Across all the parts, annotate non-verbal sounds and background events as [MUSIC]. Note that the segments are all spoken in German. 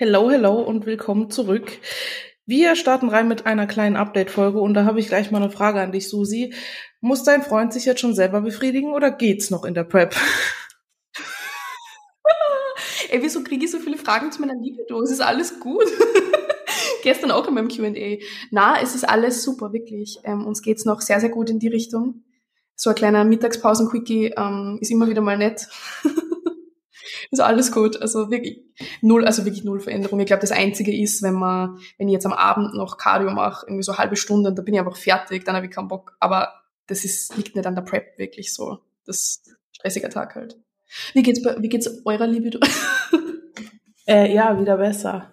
Hello, hello und willkommen zurück. Wir starten rein mit einer kleinen Update-Folge und da habe ich gleich mal eine Frage an dich, Susi. Muss dein Freund sich jetzt schon selber befriedigen oder geht's noch in der Prep? [LAUGHS] Ey, wieso kriege ich so viele Fragen zu meiner Libido? Es ist alles gut. [LAUGHS] Gestern auch in meinem Q&A. Na, es ist alles super, wirklich. Ähm, uns geht's noch sehr, sehr gut in die Richtung. So ein kleiner Mittagspausen-Quickie ähm, ist immer wieder mal nett. [LAUGHS] ist alles gut. Also wirklich null, also wirklich null Veränderung. Ich glaube, das Einzige ist, wenn man, wenn ich jetzt am Abend noch Cardio mache, irgendwie so halbe Stunde, dann bin ich einfach fertig, dann habe ich keinen Bock. Aber das ist, liegt nicht an der Prep wirklich so. Das stressiger Tag halt. Wie geht's wie geht's eurer Libido? [LAUGHS] äh, ja, wieder besser.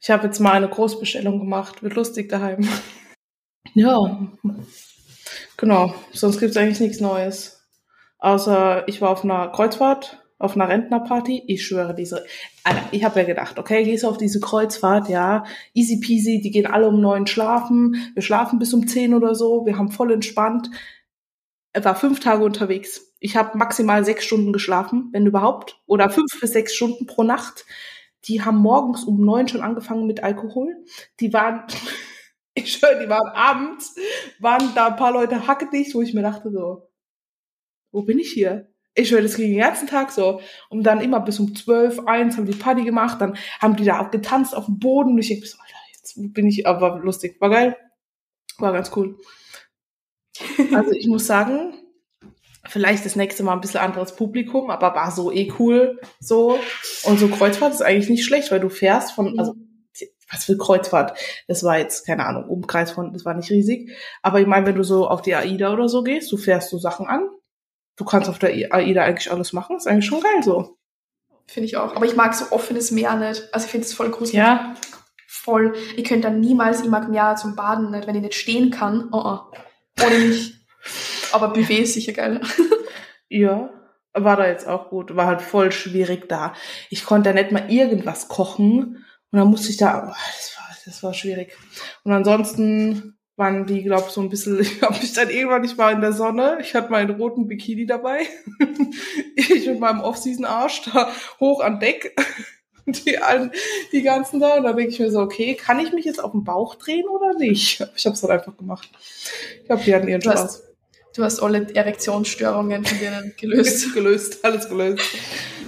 Ich habe jetzt mal eine Großbestellung gemacht. Wird lustig daheim. Ja. Genau. Sonst gibt's eigentlich nichts Neues. Außer ich war auf einer Kreuzfahrt auf einer Rentnerparty. Ich schwöre, diese, Alter, ich habe ja gedacht, okay, gehst du auf diese Kreuzfahrt, ja, easy peasy, die gehen alle um neun schlafen, wir schlafen bis um zehn oder so, wir haben voll entspannt. Er war fünf Tage unterwegs. Ich habe maximal sechs Stunden geschlafen, wenn überhaupt, oder fünf bis sechs Stunden pro Nacht. Die haben morgens um neun schon angefangen mit Alkohol. Die waren, [LAUGHS] ich schwöre, die waren abends, waren da ein paar Leute hackedicht, wo ich mir dachte so, wo bin ich hier? Ich höre das ging den ganzen Tag so. Und dann immer bis um zwölf, eins haben die Party gemacht, dann haben die da auch getanzt auf dem Boden. Und ich denke so, Alter, jetzt bin ich, aber lustig. War geil. War ganz cool. Also ich muss sagen, vielleicht das nächste Mal ein bisschen anderes Publikum, aber war so eh cool. So. Und so Kreuzfahrt ist eigentlich nicht schlecht, weil du fährst von, also was für Kreuzfahrt. Das war jetzt, keine Ahnung, Umkreis von, das war nicht riesig. Aber ich meine, wenn du so auf die AIDA oder so gehst, du fährst so Sachen an, du kannst auf der AIDA eigentlich alles machen. Ist eigentlich schon geil so. Finde ich auch. Aber ich mag so offenes Meer nicht. Also ich finde es voll gruselig. Ja. Voll. Ich könnte dann niemals, ich mag Meer zum Baden nicht, wenn ich nicht stehen kann. Oh, oh. Oder nicht. Aber Buffet ist sicher geil. [LAUGHS] ja. War da jetzt auch gut. War halt voll schwierig da. Ich konnte da nicht mal irgendwas kochen. Und dann musste ich da, oh, das war, das war schwierig. Und ansonsten waren die, glaube ich, so ein bisschen, [LAUGHS] ich habe mich dann irgendwann, ich war in der Sonne, ich hatte meinen roten Bikini dabei, [LAUGHS] ich mit meinem Off-Season-Arsch da hoch an Deck, [LAUGHS] die, allen, die ganzen da, und da denke ich mir so, okay, kann ich mich jetzt auf den Bauch drehen oder nicht? Ich habe es dann einfach gemacht. Ich glaube, die hatten ihren du Spaß. Hast, du hast alle Erektionsstörungen von denen gelöst. gelöst, alles gelöst.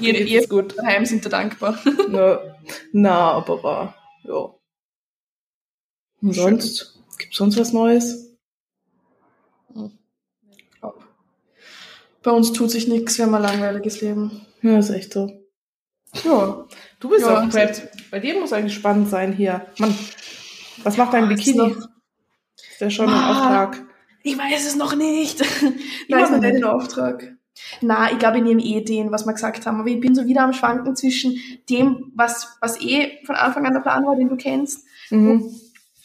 Jede Ehe gut. daheim sind da dankbar. Na, na aber ja. Und sonst? Gibt sonst was Neues? Bei uns tut sich nichts, wir haben ein langweiliges Leben. Ja, ist echt so. Ja, du bist ja, auch Prep. Bei dir muss eigentlich spannend sein hier. Mann, was macht dein Bikini? Ist der schon ah, ein Auftrag? Ich weiß es noch nicht. [LAUGHS] Nein, ist noch nicht ein Auftrag. Na, ich glaube, ich nehme eh den, was wir gesagt haben. Aber ich bin so wieder am Schwanken zwischen dem, was, was eh von Anfang an der Plan war, den du kennst, mhm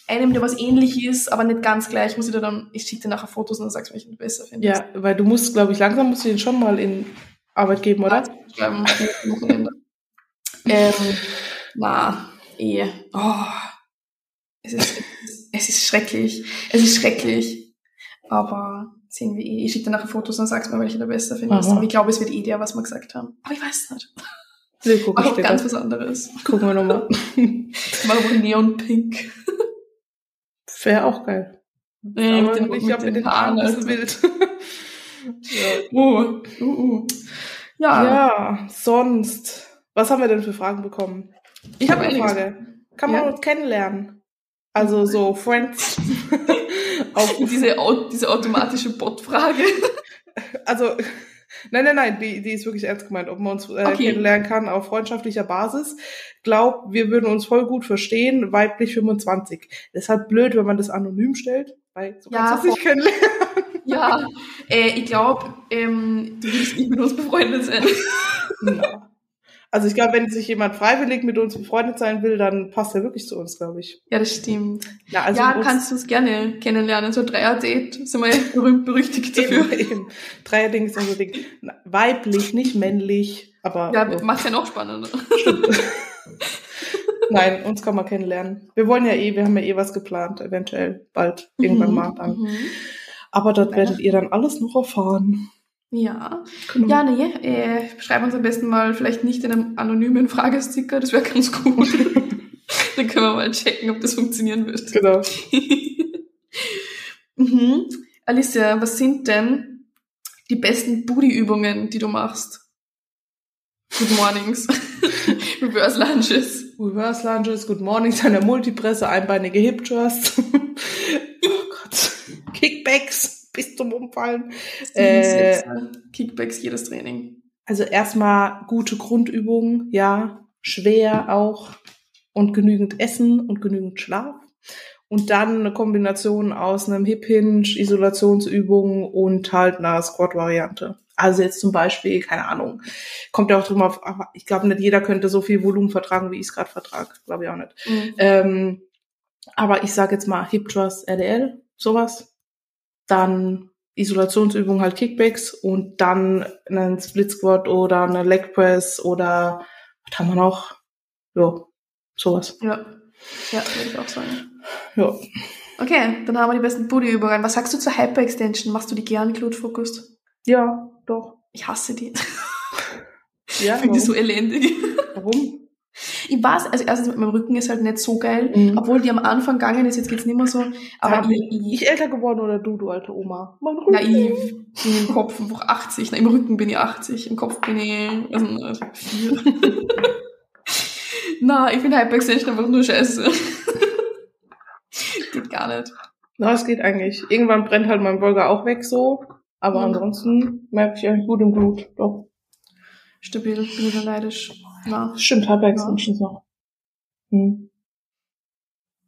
einem, der was ähnlich ist, aber nicht ganz gleich, muss ich dir dann, ich schicke dir nachher Fotos und dann sagst du, welchen du besser findest. Ja, weil du musst, glaube ich, langsam musst du den schon mal in Arbeit geben, oder? Ja, ähm, na, eh. Oh, es ist, es ist schrecklich. Es ist schrecklich. Aber sehen wir eh. Ich schicke dir nachher Fotos und sagst mir, welche du besser findest. Aber ich glaube, es wird eh der, was wir gesagt haben. Aber ich weiß es nicht. Nee, guck Mach auch ganz was anderes. Gucken wir nochmal. Mal [LAUGHS] auch Neon-Pink. Wäre auch geil. Ja, mit den, ich mit, mit den Haaren also. wild. [LAUGHS] ja. Uh, uh, uh. Ja. ja, sonst. Was haben wir denn für Fragen bekommen? Ich habe eine Frage. Kann man ja? uns kennenlernen? Also so Friends. [LAUGHS] diese, diese automatische Bot-Frage. Also Nein, nein, nein, die, die ist wirklich ernst gemeint, ob man uns äh, okay. kennenlernen kann auf freundschaftlicher Basis. Glaub, wir würden uns voll gut verstehen, weiblich 25. Deshalb blöd, wenn man das anonym stellt, weil so ja, kannst du nicht kennenlernen. Ja, äh, ich glaube, ähm, du willst nicht mit uns befreundet sein. Ja. [LAUGHS] Also ich glaube, wenn sich jemand freiwillig mit uns befreundet sein will, dann passt er wirklich zu uns, glaube ich. Ja, das stimmt. Ja, also ja kannst du es gerne kennenlernen. So Dreier-Date sind wir [LAUGHS] berühmt berüchtigt dafür. Eben, eben. Dreier-Ding ist unser Ding. Weiblich, nicht männlich, aber... Ja, oh. macht ja noch spannender. Nein, uns kann man kennenlernen. Wir wollen ja eh, wir haben ja eh was geplant, eventuell bald, irgendwann mhm, mal dann. Mhm. Aber dort werdet ihr dann alles noch erfahren. Ja, genau. ja, nee, äh, schreib uns am besten mal vielleicht nicht in einem anonymen Fragesticker, das wäre ganz gut. [LAUGHS] Dann können wir mal checken, ob das funktionieren wird. Genau. [LAUGHS] mhm. Alicia, was sind denn die besten Booty-Übungen, die du machst? Good Mornings. [LAUGHS] Reverse Lunges. Reverse Lunges, Good Mornings, eine Multipresse, einbeinige Hip Thrust. oh Gott. Kickbacks bis zum Umfallen. Äh, Kickbacks jedes Training. Also erstmal gute Grundübungen, ja. Schwer auch. Und genügend Essen und genügend Schlaf. Und dann eine Kombination aus einem Hip Hinge, Isolationsübungen und halt einer Squat-Variante. Also jetzt zum Beispiel, keine Ahnung, kommt ja auch drum auf, aber ich glaube nicht jeder könnte so viel Volumen vertragen, wie ich es gerade vertrage. Glaube ich auch nicht. Mhm. Ähm, aber ich sage jetzt mal Hip Thrust LDL, sowas. Dann Isolationsübung halt Kickbacks und dann einen Split Squat oder eine Leg Press oder was haben wir noch? Ja, sowas. Ja, ja, würde ich auch sagen. Ja. Okay, dann haben wir die besten Booty-Übungen. Was sagst du zur Hyper-Extension? Machst du die gerne Glute-Focused? Ja, doch. Ich hasse die. Ja, [LAUGHS] ich finde die so elendig. Warum? Ich weiß, also erstens mit meinem Rücken ist halt nicht so geil, mhm. obwohl die am Anfang gegangen ist, jetzt geht's nicht mehr so. Aber ja, ich, ich, ich älter geworden oder du, du alte Oma? Mein Rücken. Na, ich bin im Kopf einfach 80. Na, im Rücken bin ich 80, im Kopf bin ich also, also vier. [LAUGHS] Na, ich finde Hyperextension einfach nur scheiße. [LAUGHS] geht gar nicht. Na, es geht eigentlich. Irgendwann brennt halt mein Burger auch weg so. Aber mhm. ansonsten merke ich eigentlich gut im Blut, doch. Stabil, bin da neidisch. Ja. Stimmt, Halbwerksmenschen ja. noch. Hm.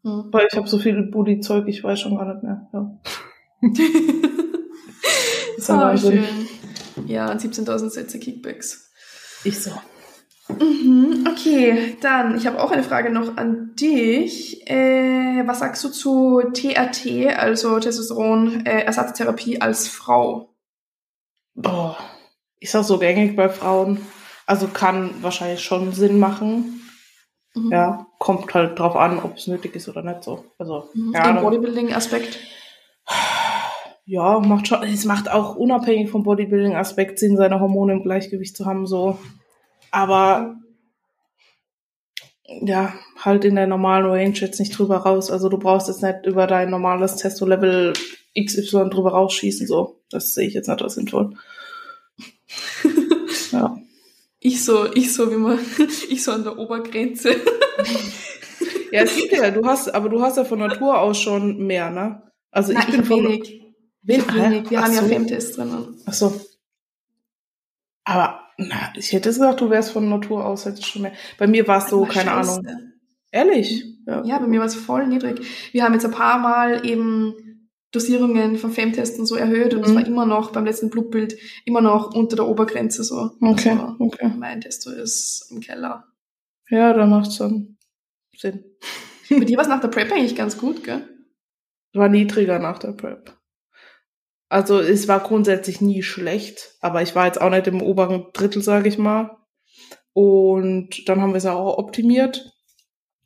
Hm. Weil ich habe so viel Booty-Zeug, ich weiß schon gar nicht mehr. Ja. [LAUGHS] das ah, schön. Ja, 17.000 Sätze Kickbacks. Ich so. Mhm, okay, dann, ich habe auch eine Frage noch an dich. Äh, was sagst du zu TRT, also Testosteron-Ersatztherapie äh, als Frau? Boah, ist das so gängig bei Frauen? Also kann wahrscheinlich schon Sinn machen. Mhm. Ja, kommt halt drauf an, ob es nötig ist oder nicht so. Also, mhm. ja, Den Bodybuilding-Aspekt? Ja, macht schon, es macht auch unabhängig vom Bodybuilding-Aspekt Sinn, seine Hormone im Gleichgewicht zu haben, so. Aber ja, halt in der normalen Range jetzt nicht drüber raus. Also du brauchst jetzt nicht über dein normales Testo-Level XY drüber rausschießen, so. Das sehe ich jetzt nicht als sinnvoll. [LAUGHS] ja. Ich so, ich so, wie man, [LAUGHS] ich so an der Obergrenze. [LAUGHS] ja, es gibt ja, du hast, aber du hast ja von Natur aus schon mehr, ne? Also Na, ich bin ich von wenig. Wenig. wenig. Wir Ach haben so. ja Femtest drinnen. Ach so. Aber na, ich hätte gesagt, du wärst von Natur aus hättest schon mehr. Bei mir war es so, keine Scheiße. Ahnung. Ehrlich? Ja. ja, bei mir war es voll niedrig. Wir haben jetzt ein paar Mal eben Dosierungen von Femtesten so erhöht und es mhm. war immer noch beim letzten Blutbild immer noch unter der Obergrenze so. Okay, also okay. Mein Testo ist im Keller. Ja, da macht's dann Sinn. [LAUGHS] Bei dir war es nach der Prep eigentlich ganz gut, gell? War niedriger nach der Prep. Also es war grundsätzlich nie schlecht, aber ich war jetzt auch nicht im oberen Drittel, sage ich mal. Und dann haben wir es auch optimiert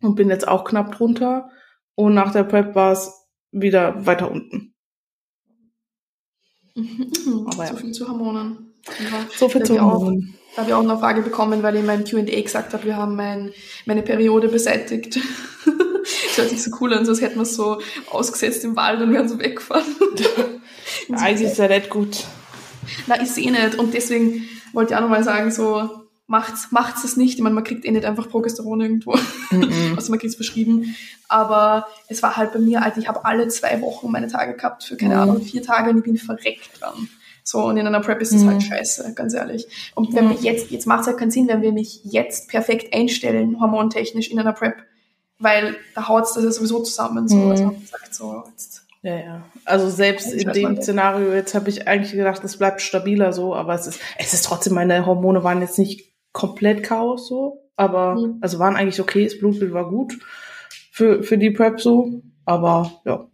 und bin jetzt auch knapp drunter. Und nach der Prep war es wieder weiter unten. Mhm. Aber so ja. viel zu Hormonen. Ja, so viel zu Hormonen. Da habe ich auch noch eine Frage bekommen, weil ich in meinem Q&A gesagt habe, wir haben mein, meine Periode beseitigt. [LAUGHS] das hört sich so cool an, so als hätten wir es so ausgesetzt im Wald und wären so weggefahren. [LAUGHS] Eigentlich ist ja nicht gut. Na, ich sehe nicht. Und deswegen wollte ich auch nochmal sagen, so, macht's, macht's es nicht. Ich meine, man kriegt eh nicht einfach Progesteron irgendwo. [LAUGHS] Mm also man kriegt es verschrieben. Aber es war halt bei mir, also ich habe alle zwei Wochen meine Tage gehabt für, keine mm. Ahnung, vier Tage und ich bin verreckt dran. So, und in einer Prep ist das mm. halt scheiße, ganz ehrlich. Und wenn wir jetzt, jetzt macht es halt keinen Sinn, wenn wir mich jetzt perfekt einstellen, hormontechnisch in einer Prep, weil da haut es das ja sowieso zusammen. So, also man sagt so, jetzt ja, ja. Also selbst in dem Szenario, jetzt habe ich eigentlich gedacht, es bleibt stabiler so, aber es ist, es ist trotzdem, meine Hormone waren jetzt nicht komplett Chaos so, aber mhm. also waren eigentlich okay, das Blutbild war gut für, für die Prep so, aber ja.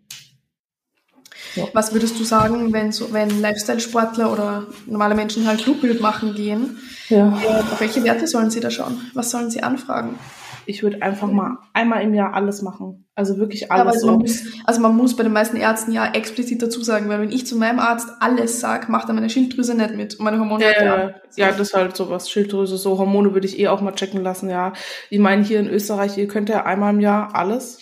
ja. Was würdest du sagen, wenn so, wenn Lifestyle-Sportler oder normale Menschen halt Blutbild machen gehen? Ja. Äh, auf welche Werte sollen sie da schauen? Was sollen sie anfragen? Ich würde einfach mal einmal im Jahr alles machen. Also wirklich Ja, aber alles. man muss, also man muss bei den meisten Ärzten ja explizit dazu sagen, weil wenn ich zu meinem Arzt alles sag, macht er meine Schilddrüse nicht mit und meine Hormone Ja, ja, ja, das ist halt sowas. Schilddrüse, so Hormone würde ich eh auch mal checken lassen, ja. Ich meine, hier in Österreich, ihr könnt ja einmal im Jahr alles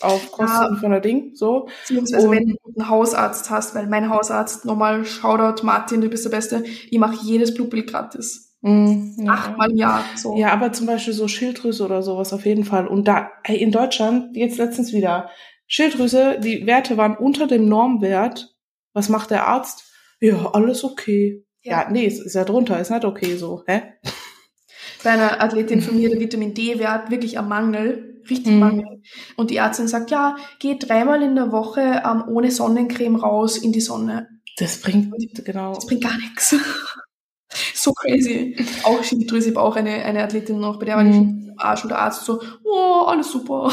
auf Kosten von der Ding, so. Beziehungsweise Und- wenn du einen Hausarzt hast, weil mein Hausarzt, normal Shoutout Martin, du bist der Beste, ich mache jedes Blutbild gratis. Mm, ja. Achtmal im Jahr. So. Ja, aber zum Beispiel so Schilddrüse oder sowas auf jeden Fall. Und da, ey, in Deutschland, jetzt letztens wieder, Schilddrüse, die Werte waren unter dem Normwert. Was macht der Arzt? Ja, alles okay. Ja, Ja. nee, es ist ja drunter, ist nicht okay so, hä? Bei einer Athletin von mir, der Vitamin D-Wert wirklich am Mangel, richtig Mhm. Mangel. Und die Ärztin sagt, ja, geh dreimal in der Woche ähm, ohne Sonnencreme raus in die Sonne. Das bringt, genau. Das bringt gar nichts. So crazy. Auch Schilddrüse, ich habe auch eine, eine Athletin noch, bei der war die Mhm. Am Arsch und der Arzt so, oh, alles super.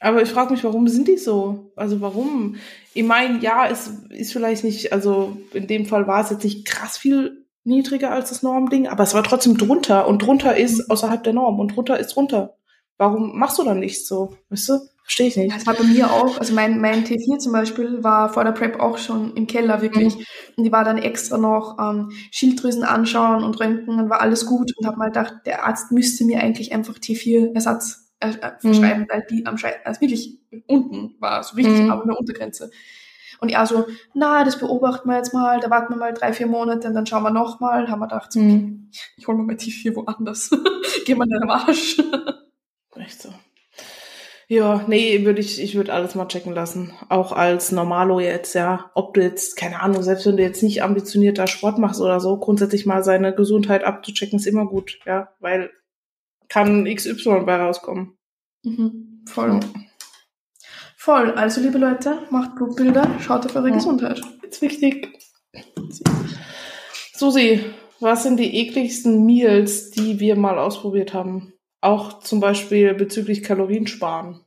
Aber ich frage mich, warum sind die so? Also warum? Ich meine, ja, es ist vielleicht nicht, also in dem Fall war es jetzt nicht krass viel niedriger als das Normding, aber es war trotzdem drunter und drunter ist außerhalb der Norm und drunter ist drunter. Warum machst du dann nicht so? Weißt du? Verstehe ich Ja, nicht. es war bei mir auch, also mein, mein T4 zum Beispiel war vor der Prep auch schon im Keller wirklich. Und ich war dann extra noch ähm, Schilddrüsen anschauen und röntgen, dann war alles gut und habe mal gedacht, der Arzt müsste mir eigentlich einfach T4-Ersatz äh, äh, verschreiben, weil die am Schei also wirklich unten war, so richtig Mhm. aber eine Untergrenze. Und er so, na, das beobachten wir jetzt mal, da warten wir mal drei, vier Monate und dann schauen wir nochmal. Haben wir gedacht, so, Hm. ich hol mir mein T4 woanders. [LAUGHS] Geh mal in den Arsch. Echt so. Ja, nee, würde ich, ich würde alles mal checken lassen. Auch als Normalo jetzt, ja. Ob du jetzt, keine Ahnung, selbst wenn du jetzt nicht ambitionierter Sport machst oder so, grundsätzlich mal seine Gesundheit abzuchecken, ist immer gut, ja. Weil kann XY bei rauskommen. Mhm, voll. Voll. Also, liebe Leute, macht Blutbilder, schaut auf eure Ja. Gesundheit. Ist wichtig. Susi, was sind die ekligsten Meals, die wir mal ausprobiert haben? Auch zum Beispiel bezüglich Kaloriensparen.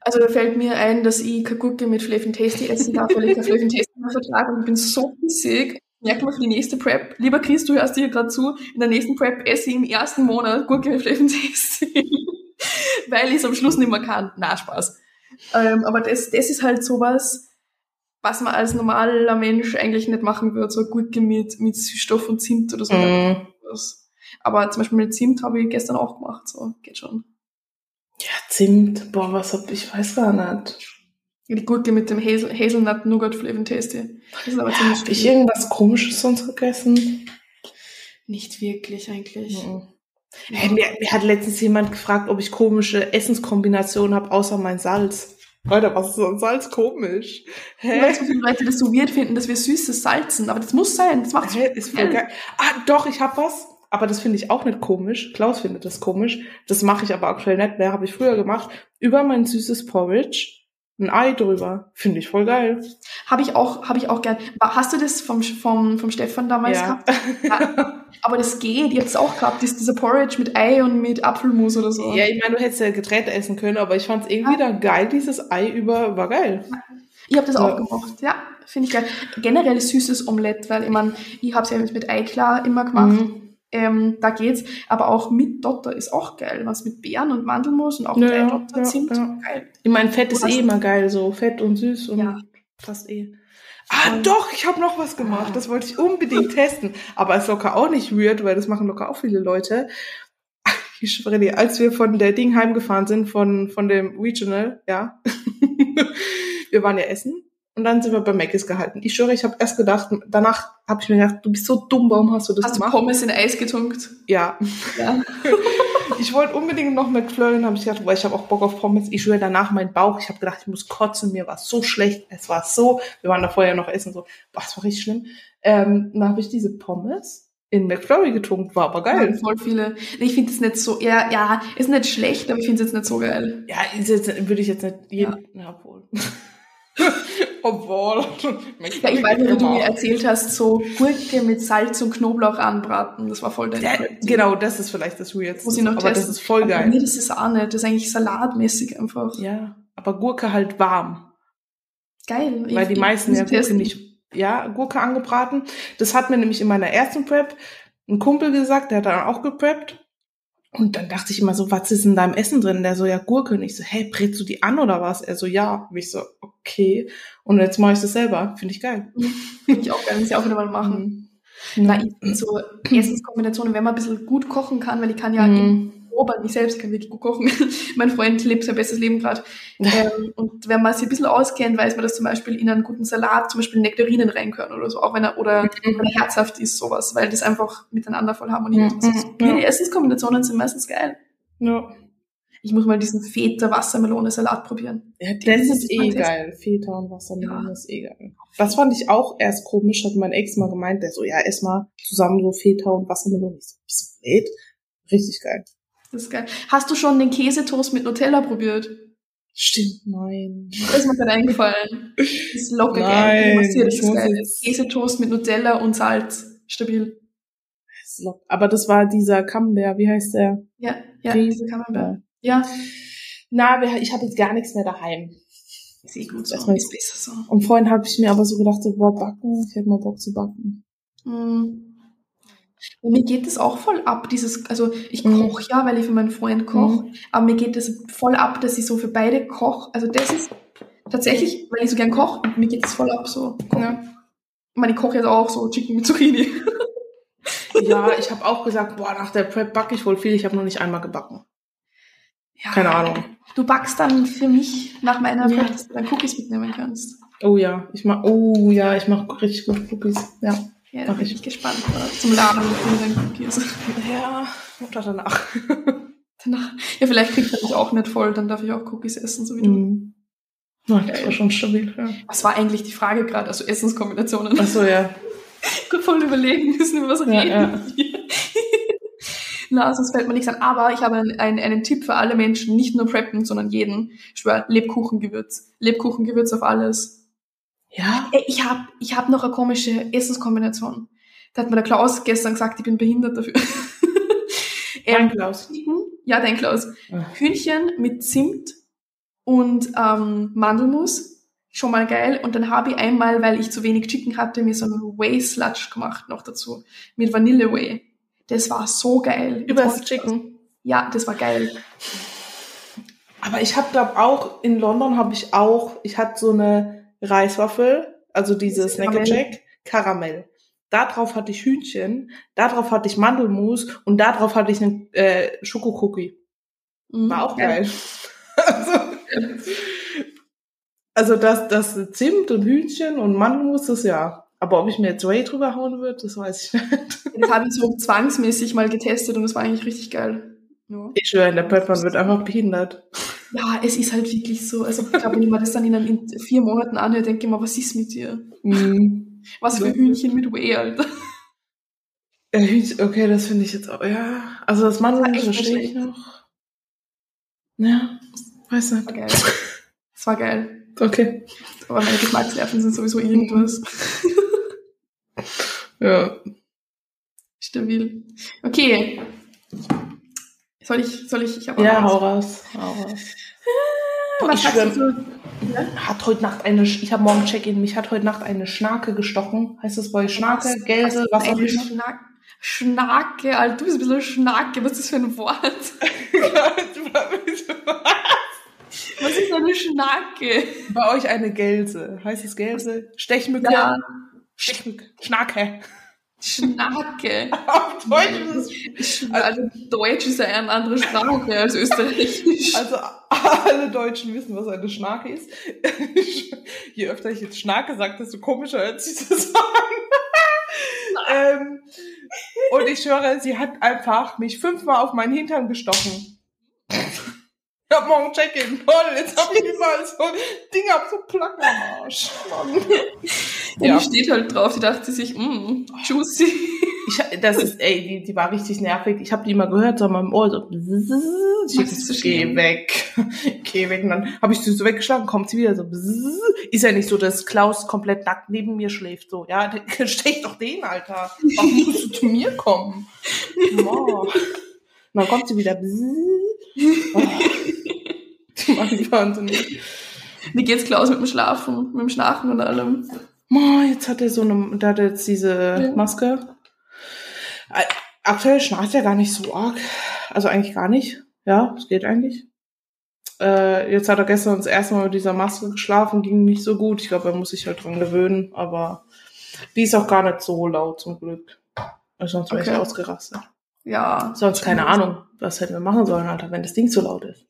Also, da fällt mir ein, dass ich keine Gurke mit Flavin Tasty essen darf, weil ich kein Flavin Tasty mehr vertrage und ich bin so pissig. Merk mal für die nächste Prep. Lieber Chris, du hörst dir gerade zu. In der nächsten Prep esse ich im ersten Monat Gurke mit Flavin Tasty. [LAUGHS] weil ich es am Schluss nicht mehr kann. Na, Spaß. Ähm, aber das, das ist halt sowas, was man als normaler Mensch eigentlich nicht machen würde. So Gurke mit, mit Süßstoff und Zimt oder so. Mm. Aber zum Beispiel mit Zimt habe ich gestern auch gemacht, so geht schon. Ja, Zimt, boah, was hab ich, weiß gar nicht. Die Gurke mit dem Hazel, Hazelnut Nougat Flavin Tasty. Das ist aber ziemlich Hab ich irgendwas komisches sonst gegessen? Nicht wirklich eigentlich. Mhm. Hey, mir, mir hat letztens jemand gefragt, ob ich komische Essenskombinationen habe, außer mein Salz. Leute, was ist an Salz komisch? Hä? Weil so viele Leute das so weird finden, dass wir süßes salzen, aber das muss sein, das macht's Hä? Ist voll geil. Ah, doch, ich hab was. Aber das finde ich auch nicht komisch. Klaus findet das komisch. Das mache ich aber aktuell nicht mehr. Habe ich früher gemacht. Über mein süßes Porridge ein Ei drüber. Finde ich voll geil. Habe ich auch, habe ich auch gern. Hast du das vom, vom, vom Stefan damals Ja. gehabt? Ja. [LAUGHS] Aber das geht, ich habe es auch gehabt, das, dieser Porridge mit Ei und mit Apfelmus oder so. Ja, ich meine, du hättest ja getrennt essen können, aber ich fand es irgendwie dann geil, dieses Ei über, war geil. Ich habe das Ja. auch gemacht, ja, finde ich geil. Generell süßes Omelett, weil ich mein, ich habe es ja mit Eiklar immer gemacht. Mhm. Ähm, da geht's, aber auch mit Dotter ist auch geil. Was mit Beeren und Mandelmus und auch mit Ja, Eidotter ja, Zimt, ja. geil. Ich meine, Fett ist eh immer geil, so Fett und süß und Ja. passt eh. Ah, doch, ich habe noch was gemacht. Das wollte ich unbedingt testen. Aber ist locker auch nicht weird, weil das machen locker auch viele Leute. [LAUGHS] Ich schwöre dir, als wir von der Ding heimgefahren sind, von, von dem Regional, ja. [LAUGHS] wir waren ja essen und dann sind wir bei Mc's gehalten. Ich schwöre, ich habe erst gedacht, danach habe ich mir gedacht, du bist so dumm, warum hast du das Hast du gemacht? Pommes in Eis getunkt? Ja. Ja. [LAUGHS] Ich wollte unbedingt noch McFlurry, habe ich gedacht, weil ich habe auch Bock auf Pommes. Ich schwöre danach mein Bauch. Ich habe gedacht, ich muss kotzen. Mir war so schlecht. Es war so. Wir waren da vorher noch essen so. Boah, es war richtig schlimm. Ähm, dann habe ich diese Pommes in McFlurry getunkt. War aber Ja, geil. voll viele. Nee, Ich finde es nicht so, ja, ja, ist nicht schlecht, aber ich finde es jetzt nicht so geil. Ja, ist jetzt, würde ich jetzt nicht jeden. Ja. obwohl. [LAUGHS] obwohl. Ja, ich weiß nicht, wie du mir erzählt hast, so Gurke mit Salz und Knoblauch anbraten. Das war voll dein Ja, genau, das ist vielleicht das Weirdste. Muss ich noch aber testen. das ist voll Aber geil. Nee, das ist auch nicht. Das ist eigentlich salatmäßig einfach. Ja, aber Gurke halt warm. Geil. weil die meisten ja Gurke nicht, ja, Gurke angebraten. Das hat mir nämlich in meiner ersten Prep ein Kumpel gesagt, der hat dann auch gepreppt. Und dann dachte ich immer so, was ist in deinem Essen drin? Der so, ja, Gurke. Und ich so, hey, brätst du die an oder was? Er so, ja. Und ich so, okay. Und jetzt mache ich das selber. Finde ich geil. [LAUGHS] Finde ich auch geil. Muss ich auch wieder mal machen. Mhm. Na, ich- so Essenskombinationen, wenn man ein bisschen gut kochen kann, weil ich kann ja Mhm. Robert, ich selbst kann wirklich gut kochen. [LAUGHS] mein Freund lebt sein bestes Leben gerade. Ähm, und wenn man sich ein bisschen auskennt, weiß man, dass zum Beispiel in einen guten Salat zum Beispiel Nektarinen rein können oder so, auch wenn er, oder wenn er herzhaft ist, sowas, weil das einfach miteinander voll harmoniert. Mhm, Also. Die Essenskombinationen sind meistens geil. Ja. Ich muss mal diesen Feta-Wassermelone-Salat probieren. Ja, das ist eh geil. Feta und Wassermelone Ja. ist eh geil. Das fand ich auch erst komisch, hat mein Ex mal gemeint, der so, ja, ess mal zusammen so Feta und Wassermelone. Ich so, bist du blöd? Richtig geil. Das ist geil. Hast du schon den Käsetoast mit Nutella probiert? Stimmt, nein. Das ist mir gerade eingefallen. Das ist locker Nein, geil. Ich muss jetzt- Käsetoast mit Nutella und Salz. Stabil. Das ist lock- Aber das war dieser Camembert, wie heißt der? Ja, ja, diese Camembert. Ja, Na, wir- ich habe jetzt gar nichts mehr daheim. ist eh gut so. Erstmal- Ist besser so. Und vorhin habe ich mir aber so gedacht, so, boah, backen, ich hätte mal Bock zu backen. Mhm. Und mir geht das auch voll ab, dieses, also ich Mhm. koche ja, weil ich für meinen Freund koche, aber mir geht das voll ab, dass ich so für beide koche. Also das ist tatsächlich, weil ich so gern koche, mir geht das voll ab so. Ja. Ich meine, ich koche jetzt auch so Chicken mit Zucchini. Ja, ich habe auch gesagt, boah, nach der Prep backe ich wohl viel. Ich habe noch nicht einmal gebacken. Ja. Keine Ahnung. Du backst dann für mich nach meiner Ja. Dass du dann Cookies mitnehmen kannst. Oh ja, ich mach, oh ja, ich mache richtig gute Cookies. Ja. Ja, da Mach bin ich. gespannt. Oder? Zum Laden mit den Cookies. Ja, oder danach. [LAUGHS] Danach. Ja, vielleicht kriegt er mich auch nicht voll, dann darf ich auch Cookies essen, so wie du. Mhm. Ja, das war schon stabil, ja. Was war eigentlich die Frage gerade? Also Essenskombinationen. Achso, ja. [LAUGHS] Gut voll überlegen müssen, über was Ja, reden. ja. Na, sonst fällt mir nichts an. Aber ich habe einen, einen, einen Tipp für alle Menschen, nicht nur Preppen, sondern jeden. Ich schwör, Lebkuchengewürz. Lebkuchengewürz auf alles. Ja? Ey, ich habe ich hab noch eine komische Essenskombination. Da hat mir der Klaus gestern gesagt, ich bin behindert dafür. [LAUGHS] Mein ähm, Klaus. ja, dein Klaus. Ja. Hühnchen mit Zimt und ähm, Mandelmus. Schon mal geil. Und dann habe ich einmal, weil ich zu wenig Chicken hatte, mir so einen Whey Sludge gemacht noch dazu. Mit Vanille Whey. Das war so geil. Übers Chicken. Ja, das war geil. Aber ich habe, glaube auch, in London habe ich auch, ich hatte so eine Reiswaffel, also diese Karamell. Snack Karamell. Da drauf hatte ich Hühnchen, da drauf hatte ich Mandelmus und da drauf hatte ich einen äh, Schokocookie. Mhm. War auch geil. [LAUGHS] also, also das, das Zimt und Hühnchen und Mandelmus, das ja. Aber ob ich mir jetzt Whey drüber hauen würde, das weiß ich nicht. [LAUGHS] Das habe ich so zwangsmäßig mal getestet und das war eigentlich richtig geil. Ja. Ich schwöre, der Pepper wird einfach behindert. ja, es ist halt wirklich so. Also ich glaube, wenn ich mir das dann in, ein- in vier Monaten anhöre, denke ich mir, was ist mit dir? Mhm. Was für. Hühnchen mit Whey, Alter. Hühnchen, okay, das finde ich jetzt auch, ja. Also das nicht verstehe ich noch. Ja, weiß Das nicht. war geil. Das war geil. Okay. Aber meine Geschmacksnerven sind sowieso irgendwas. [LAUGHS] Ja. Stabil. Okay. Soll ich, soll ich, ich habe Ja, hau was. raus. Hau raus. Boah, Was ich schwör, so? Ja? hat heute Nacht eine, ich habe morgen Check-in, mich hat heute Nacht eine Schnake gestochen. Heißt das bei euch Schnake, Was- Gelse, was auch immer? Schnack Schnake, Alter, du bist ein bisschen Schnake, was ist das für ein Wort? [LAUGHS] Was ist eine Schnake? bei euch eine Gelse. Heißt es Gelse? Stechmücke? Ja, Stechmücke. Schnake. Schnake. [LAUGHS] Auf Deutsch ist es Also Deutsch ist ja eine andere Sprache als Österreichisch. [LAUGHS] Also alle Deutschen wissen, was eine Schnake ist. [LAUGHS] Je öfter ich jetzt Schnake sage, desto komischer hört sich das an. ähm, und ich schwöre, sie hat einfach mich fünfmal auf meinen Hintern gestochen. Ich hab morgen Check-in. Toll, jetzt hab ich überall so Dinger so Placken am Arsch. Mann. [LAUGHS] Ja. Ja. Die steht halt drauf, die dachte sich, mh, juicy. Ich, das ist, ey, die, die war richtig nervig. Ich habe die immer gehört, so an meinem Ohr, so, ich ist so geh weg, [LAUGHS] geh weg. Und dann habe ich sie so weggeschlagen, kommt sie wieder so, ist ja nicht so, dass Klaus komplett nackt neben mir schläft, so, ja, [LAUGHS] stech doch den, Alter. Warum musst du zu mir kommen? Oh. Und dann kommt sie wieder, oh. Die machen wahnsinnig. Wie geht's Klaus mit dem Schlafen, mit dem Schnarchen und allem? Oh, jetzt hat er so eine, da hat er jetzt diese Ja. Maske. Äh, Aktuell schnarcht er gar nicht so arg. Also eigentlich gar nicht. Ja, es geht eigentlich. Äh, jetzt hat er gestern das erste Mal mit dieser Maske geschlafen, ging nicht so gut. Ich glaube, er muss sich halt dran gewöhnen, aber die ist auch gar nicht so laut zum Glück. Sonst wäre Okay. ich ausgerastet. Ja. Sonst keine Ahnung, was hätten wir machen sollen, Alter, wenn das Ding so laut ist.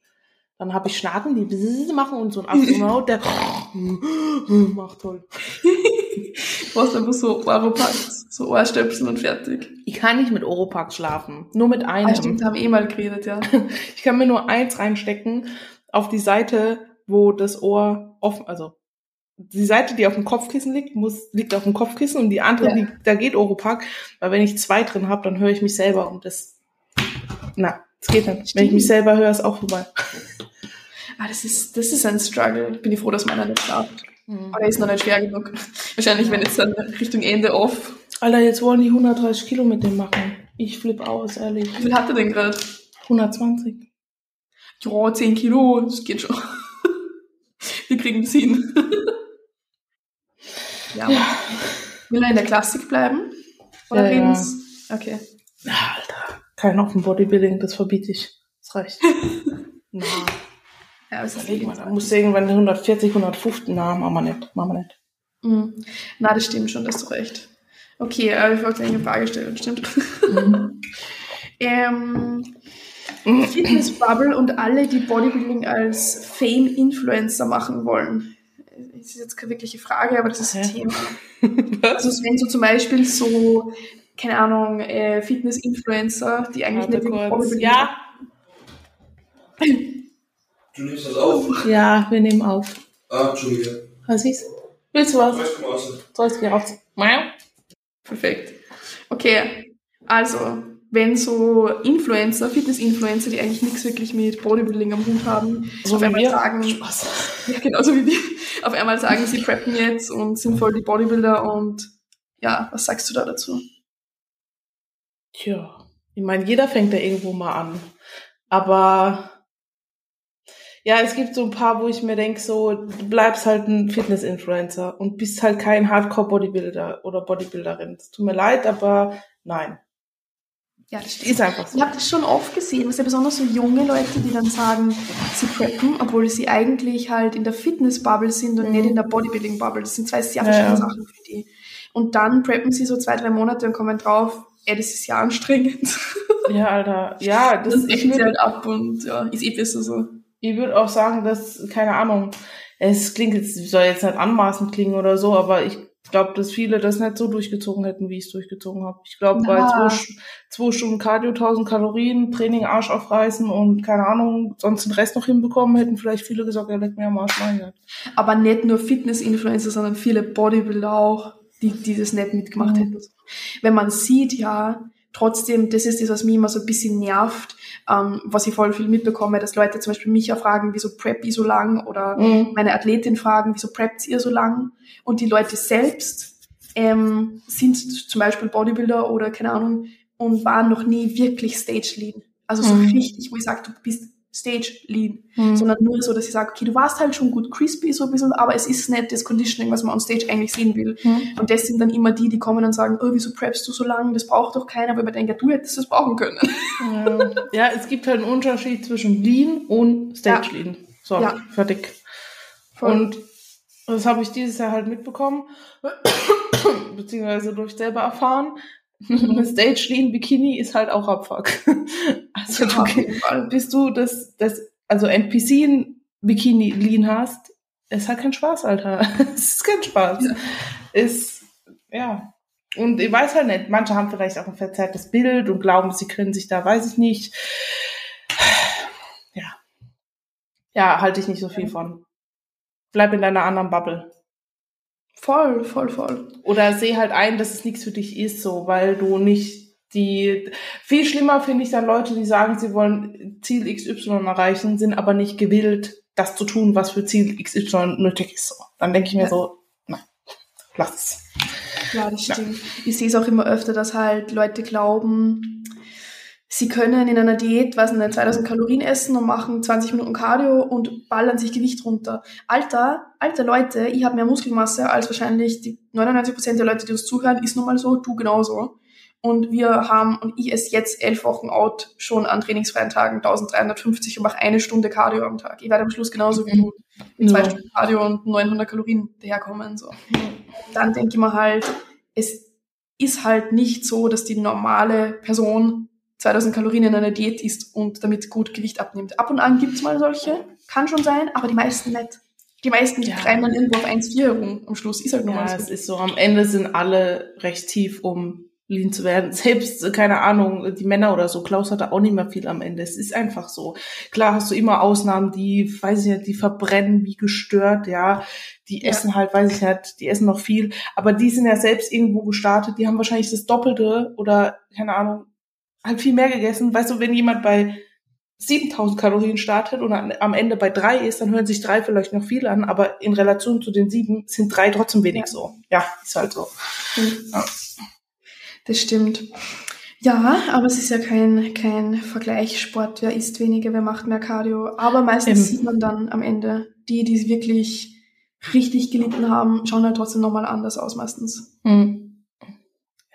Dann habe ich Schnaken, die bzzz machen und so ein Astronaut, der [LAUGHS] macht toll. Du brauchst einfach so Oropax, so Ohrstöpsel und fertig. Ich kann nicht mit Oropax schlafen, nur mit einem. Ah, stimmt, haben eh mal geredet, ja. [LAUGHS] Ich kann mir nur eins reinstecken auf die Seite, wo das Ohr offen, also die Seite, die auf dem Kopfkissen liegt, muss, liegt auf dem Kopfkissen und die andere, Ja. die, da geht Oropax, weil wenn ich zwei drin habe, dann höre ich mich selber und das, na, das geht nicht. Wenn ich mich selber höre, ist auch vorbei. Ah, das ist, das ist ein Struggle. Bin ich froh, dass meiner nicht schlaft. Aber er ist noch nicht schwer genug. Wahrscheinlich, wenn jetzt dann Richtung Ende off. Alter, jetzt wollen die 130 Kilo mit dem machen. Ich flipp aus, ehrlich. Wie viel hat er denn gerade? 120. Ja, 10 Kilo, das geht schon. Wir kriegen das hin. Ja. Will er in der Klassik bleiben? Oder Ja, ja. ins? Okay. Ja, Alter, kein offen Bodybuilding, das verbiete ich. Das reicht. [LAUGHS] Na, Ja, das ist überleg mal, da musst du irgendwann 140, 150, na, machen wir nicht, machen wir nicht. Mhm. Na, das stimmt schon, da hast du recht. Okay, aber ich wollte eine Frage stellen, stimmt? [LAUGHS] ähm, Fitness Bubble und alle, die Bodybuilding als Fame-Influencer machen wollen. Das ist jetzt keine wirkliche Frage, aber das ist ein Hä? Thema. [LAUGHS] Also wenn so zum Beispiel so, keine Ahnung, äh, Fitness-Influencer, die eigentlich Warte nicht kurz. Ja, Du nimmst das auf? ja, wir nehmen auf. Ah, Entschuldige. Was ist? Willst du was? Ich komm raus. Sollst du raus? Miau. Perfekt. Okay, also, wenn so Influencer, Fitness-Influencer, die eigentlich nichts wirklich mit Bodybuilding am Hut haben, So auf wie einmal wir. sagen, Spaß. [LAUGHS] ja, genauso wie wir, auf einmal sagen, sie preppen jetzt und sind voll die Bodybuilder und ja, was sagst du da dazu? Tja, ich meine, jeder fängt da irgendwo mal an. Aber ja, es gibt so ein paar, wo ich mir denke, so, du bleibst halt ein Fitness-Influencer und bist halt kein Hardcore-Bodybuilder oder Bodybuilderin. Es tut mir leid, aber nein. Ja, das Ist einfach so. Ich habe das schon oft gesehen, dass ja besonders so junge Leute, die dann sagen, sie preppen, obwohl sie eigentlich halt in der Fitness-Bubble sind und Mhm. nicht in der Bodybuilding-Bubble. Das sind zwei sehr verschiedene ja. Sachen für die. Und dann preppen sie so zwei, drei Monate und kommen drauf, ey, das ist ja anstrengend. [LAUGHS] Ja, Alter. Ja, das, Das ich echt würde halt ab und ja, ist eh besser so. ich würd auch sagen, dass, keine Ahnung, es klingt jetzt, soll jetzt nicht anmaßend klingen oder so, aber ich glaube, dass viele das nicht so durchgezogen hätten, wie ich es durchgezogen habe. Ich glaube, bei zwei, zwei Stunden Cardio, 1000 Kalorien, Training Arsch aufreißen und keine Ahnung, sonst den Rest noch hinbekommen, hätten vielleicht viele gesagt, ja, leck mir am Arsch Gott. Aber nicht nur Fitness-Influencer, sondern viele Bodybuilder auch, die, die das nicht mitgemacht Mhm. hätten. Wenn man sieht, ja, trotzdem, das ist das, was mich immer so ein bisschen nervt, ähm, was ich voll viel mitbekomme, dass Leute zum Beispiel mich ja fragen, wieso prep ich so lang oder Mhm. meine Athletin fragen, wieso preppt ihr so lang? Und die Leute selbst ähm, sind zum Beispiel Bodybuilder oder keine Ahnung und waren noch nie wirklich Stage Lean. Also so Mhm. richtig, wo ich sage, du bist Stage Lean Mhm. sondern nur so, dass ich sage, okay, du warst halt schon gut crispy so ein bisschen, aber es ist nicht das Conditioning, was man on Stage eigentlich sehen will. Mhm. Und das sind dann immer die, die kommen und sagen, oh, wieso preppst du so lange, das braucht doch keiner, weil man denkt, ja, du hättest das brauchen können. Ja. [LAUGHS] ja, es gibt halt einen Unterschied zwischen Lean und Stage Lean. So, Ja. fertig. Voll. Und das habe ich dieses Jahr halt mitbekommen, [COUGHS] beziehungsweise durch selber erfahren. [LAUGHS] Eine Stage Lean Bikini ist halt auch Abfuck. [LAUGHS] Also ja, du, jeden Fall. bis du das, das, also NPC ein Bikini Lean hast, ist halt kein Spaß, Alter. [LAUGHS] Es ist kein Spaß. Ja. Ist, ja. Und ich weiß halt nicht, manche haben vielleicht auch ein verzerrtes Bild und glauben, sie können sich da, weiß ich nicht. [SIGHS] Ja. Ja, halte ich nicht so viel von. Bleib in deiner anderen Bubble. Voll, voll, voll. Oder seh halt ein, dass es nichts für dich ist, so, weil du nicht die, viel schlimmer finde ich dann Leute, die sagen, sie wollen Ziel XY erreichen, sind aber nicht gewillt, das zu tun, was für Ziel XY nötig ist. So. Dann denke ich mir Ja. so, nein, lass es. Ja, das stimmt. Ich sehe es auch immer öfter, dass halt Leute glauben, sie können in einer Diät, weiß nicht, 2000 Kalorien essen und machen 20 Minuten Cardio und ballern sich Gewicht runter. Alter, alter Leute, ich habe mehr Muskelmasse als wahrscheinlich die 99% der Leute, die uns zuhören, ist nun mal so, du genauso. und wir haben, und ich esse jetzt elf Wochen out schon an trainingsfreien Tagen 1350 und mache eine Stunde Cardio am Tag. Ich werde am Schluss genauso wie du mit zwei. Stunden Cardio und 900 Kalorien daherkommen. So. Dann denke ich mir halt, es ist halt nicht so, dass die normale Person 2000 Kalorien in einer Diät isst und damit gut Gewicht abnimmt. Ab und an gibt's mal solche, kann schon sein, aber die meisten nicht. Die meisten Ja. treiben dann irgendwo auf 1,4 herum. Am Schluss ist halt nur Ja, mal es so. ist so, am Ende sind alle recht tief, um lean zu werden. [LAUGHS] Selbst, keine Ahnung, die Männer oder so, Klaus hatte auch nicht mehr viel am Ende. Es ist einfach so. Klar hast du immer Ausnahmen, die, weiß ich nicht, die verbrennen wie gestört, ja. Die Ja. essen halt, weiß ich nicht, die essen noch viel. Aber die sind ja selbst irgendwo gestartet, die haben wahrscheinlich das Doppelte oder, keine Ahnung, halt viel mehr gegessen. Weißt du, wenn jemand bei 7000 Kalorien startet und am Ende bei drei ist, dann hören sich drei vielleicht noch viel an, aber in Relation zu den sieben sind drei trotzdem wenig Ja. so. Ja, ist halt so. Ja. Das stimmt. Ja, aber es ist ja kein, kein Vergleichssport. Wer isst weniger, wer macht mehr Cardio. Aber meistens Eben. sieht man dann am Ende, die, die es wirklich richtig gelitten haben, schauen halt trotzdem nochmal anders aus meistens. Hm.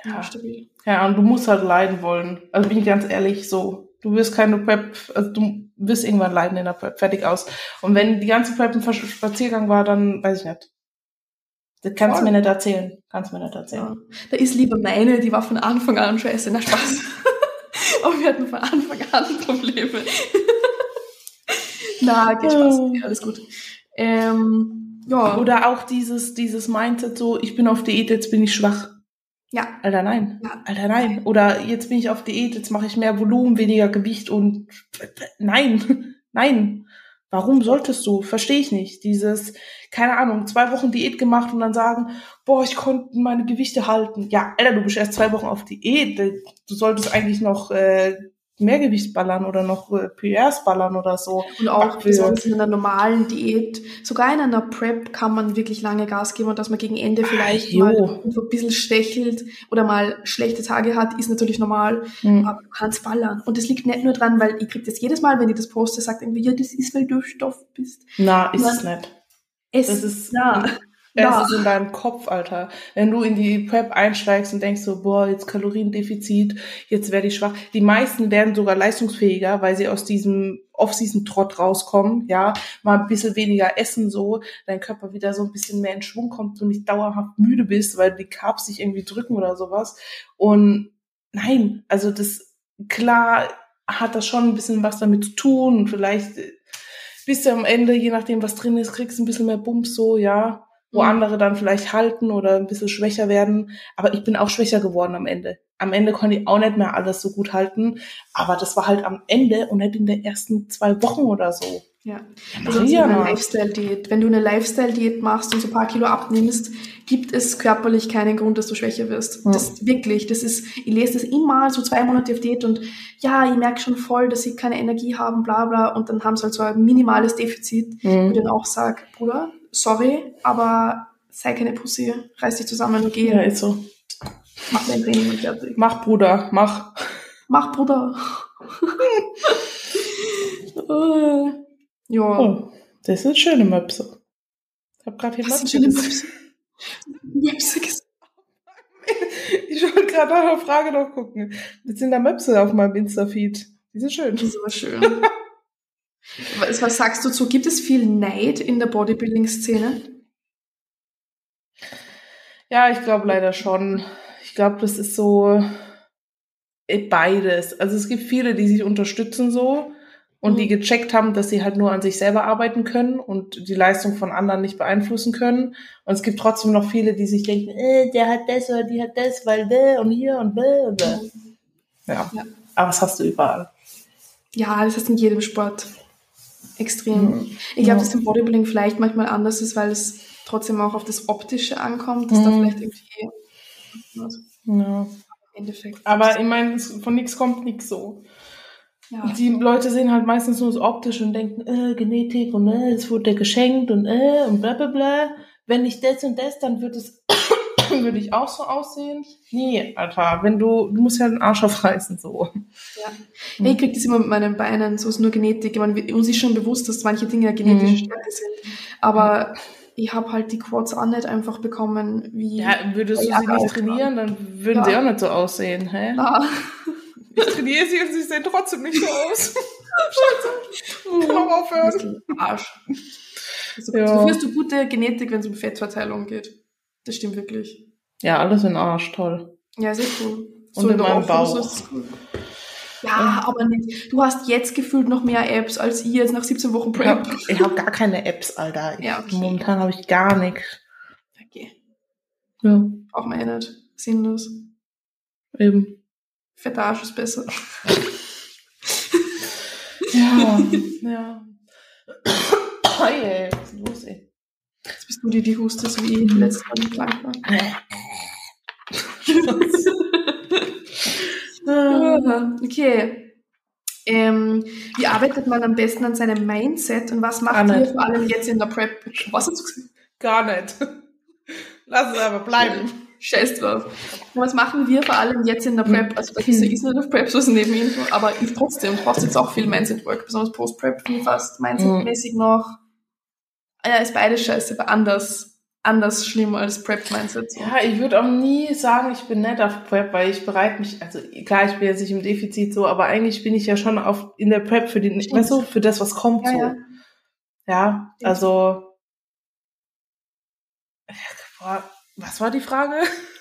Ja, Ja. stabil. Ja, und du musst halt leiden wollen. Also bin ich ganz ehrlich, so. Du wirst keine Prep, also du wirst irgendwann leiden in der Prep, fertig aus. Und wenn die ganze Prep ein Spaziergang war, dann weiß ich nicht. Das kannst du mir nicht erzählen. Kannst du mir nicht erzählen. Ja. Da ist lieber meine, die war von Anfang an scheiße. Na Spaß. [LAUGHS] aber wir hatten von Anfang an Probleme. [LAUGHS] Na, geht Spaß. Ja, alles gut. Ähm, ja, Oder auch dieses, dieses Mindset so, ich bin auf Diät, jetzt bin ich schwach. Ja, Alter, nein. Ja. Alter, nein. Oder jetzt bin ich auf Diät, jetzt mache ich mehr Volumen, weniger Gewicht und nein, [LAUGHS] nein. Warum solltest du? Verstehe ich nicht. Dieses, keine Ahnung, zwei Wochen Diät gemacht und dann sagen, boah, ich konnte meine Gewichte halten. Ja, Alter, du bist erst zwei Wochen auf Diät. Du solltest eigentlich noch äh, mehr Gewicht ballern oder noch äh, PRs ballern oder so. Und auch Backpulver. besonders in einer normalen Diät, sogar in einer Prep kann man wirklich lange Gas geben und dass man gegen Ende vielleicht jo. mal ein bisschen stechelt oder mal schlechte Tage hat, ist natürlich normal, Hm. aber du kannst ballern. Und das liegt nicht nur dran, weil ich krieg das jedes Mal, wenn ich das poste, sagt irgendwie, ja, das ist, weil du Stoff bist. Na, ist es nicht. Es, Das ist, ja, Es ist in deinem Kopf, Alter. Wenn du in die Prep einsteigst und denkst so, boah, jetzt Kaloriendefizit, jetzt werde ich schwach. Die meisten werden sogar leistungsfähiger, weil sie aus diesem Off-Season-Trott rauskommen, ja, mal ein bisschen weniger essen so, dein Körper wieder so ein bisschen mehr in Schwung kommt und nicht dauerhaft müde bist, weil die Carbs sich irgendwie drücken oder sowas. Und nein, also das, klar hat das schon ein bisschen was damit zu tun vielleicht bist du am Ende, je nachdem, was drin ist, kriegst ein bisschen mehr Bums so, ja wo Mhm. andere dann vielleicht halten oder ein bisschen schwächer werden. Aber ich bin auch schwächer geworden am Ende. Am Ende konnte ich auch nicht mehr alles so gut halten. Aber das war halt am Ende und nicht in den ersten zwei Wochen oder so. ja. Ja, Maria, einer na. Lifestyle-Diät. Wenn du eine Lifestyle-Diät machst und so ein paar Kilo abnimmst, gibt es körperlich keinen Grund, dass du schwächer wirst. Ja. Das wirklich, das ist, ich lese das immer so zwei Monate auf Diät und ja, ich merke schon voll, dass sie keine Energie haben, bla bla, und dann haben sie halt so ein minimales Defizit, wo ich dann auch sage, Bruder, sorry, aber sei keine Pussy, reiß dich zusammen und geh, Ja, ist so. mach dein Training und fertig. Mach, Bruder, mach. Mach, Bruder. Äh, [LAUGHS] ja. Oh, das sind schöne Möpse. Ich hab gerade hier sind Möpse schöne gesehen. Möpse gesagt? [LAUGHS] Ich wollte gerade nach einer Frage noch gucken. Jetzt sind da Möpse auf meinem Insta-Feed. Die sind schön. Das ist aber schön. Was, was sagst du zu? Gibt es viel Neid in der Bodybuilding-Szene? Ja, ich glaube leider schon. Ich glaube, das ist so äh, beides. Also es gibt viele, die sich unterstützen so und Mhm. die gecheckt haben, dass sie halt nur an sich selber arbeiten können und die Leistung von anderen nicht beeinflussen können. Und es gibt trotzdem noch viele, die sich denken, äh, der hat das oder die hat das, weil bäh und hier und bäh und bäh. Ja. Ja. Aber das hast du überall. Ja, das ist in jedem Sport extrem. Mhm. Ich glaube, Ja. dass im Bodybuilding vielleicht manchmal anders ist, weil es trotzdem auch auf das Optische ankommt, dass da Mhm. vielleicht irgendwie also Ja. im Endeffekt. Aber ich meine, von nichts kommt nichts so. ja. Die Leute sehen halt meistens nur das Optische und denken, äh, Genetik und äh, es wurde geschenkt und äh, und bla bla bla. Wenn ich das und das, dann wird es, würde ich auch so aussehen. Nee, Alter, wenn du, du musst ja den Arsch aufreißen, so. Ja, ich krieg das immer mit meinen Beinen, so ist nur Genetik. Wir- uns ist schon bewusst, dass manche Dinge ja genetische Mhm. Stärke sind. Aber ich habe halt die Quads auch nicht einfach bekommen, wie. Ja, würdest du Ja, sie nicht trainieren, dann würden Ja. sie auch nicht so aussehen, hä? Na, [LAUGHS] Ich trainiere sie und sie sehen trotzdem nicht so aus. [LAUGHS] Scheiße. Kann auch aufhören. Arsch. Also, Ja. Dafür hast du gute Genetik, wenn es um Fettverteilung geht. Das stimmt wirklich. Ja, alles in Arsch, toll. Ja, ist echt cool. Und in meinem Bauch. cool. Ja, aber nicht. Du hast jetzt gefühlt noch mehr Apps als ich jetzt nach 17 Wochen Prep. habe ich hab gar keine Apps, Alter. Ich- [LAUGHS] Ja, okay. Momentan habe ich gar nichts. Okay. Ja, Auch mal nicht. Sinnlos. eben. Fetter Arsch ist besser. [LAUGHS] Ja, [LAUGHS] ja. [COUGHS] Hey, was ist los, ey? Bist du die, die hustest, wie ich letztes Mal nicht krank war. [LAUGHS] Okay. Ähm, wie arbeitet man am besten an seinem Mindset und was macht Gar ihr nicht. vor allem jetzt in der Prep? Was hast du gesagt? Gar nicht. Lass es einfach bleiben. Scheiß drauf. Und was machen wir vor allem jetzt in der Prep? Also bei dieser ist nicht auf Prep, so ist Nebeninfo, aber ich trotzdem, du brauchst jetzt auch viel Mindset-Work, besonders Post-Prep, ich fast Mindset-mäßig noch. Ja, ist beides scheiße, aber anders, anders schlimm als Prep-Mindset. So. Ja, ich würde auch nie sagen, ich bin nett auf Prep, weil ich bereite mich, also klar, ich bin jetzt nicht im Defizit so, aber eigentlich bin ich ja schon auf, in der Prep für Stimmt. weißt du, für das, was kommt Ja, so. ja. Ja, also, was war die Frage?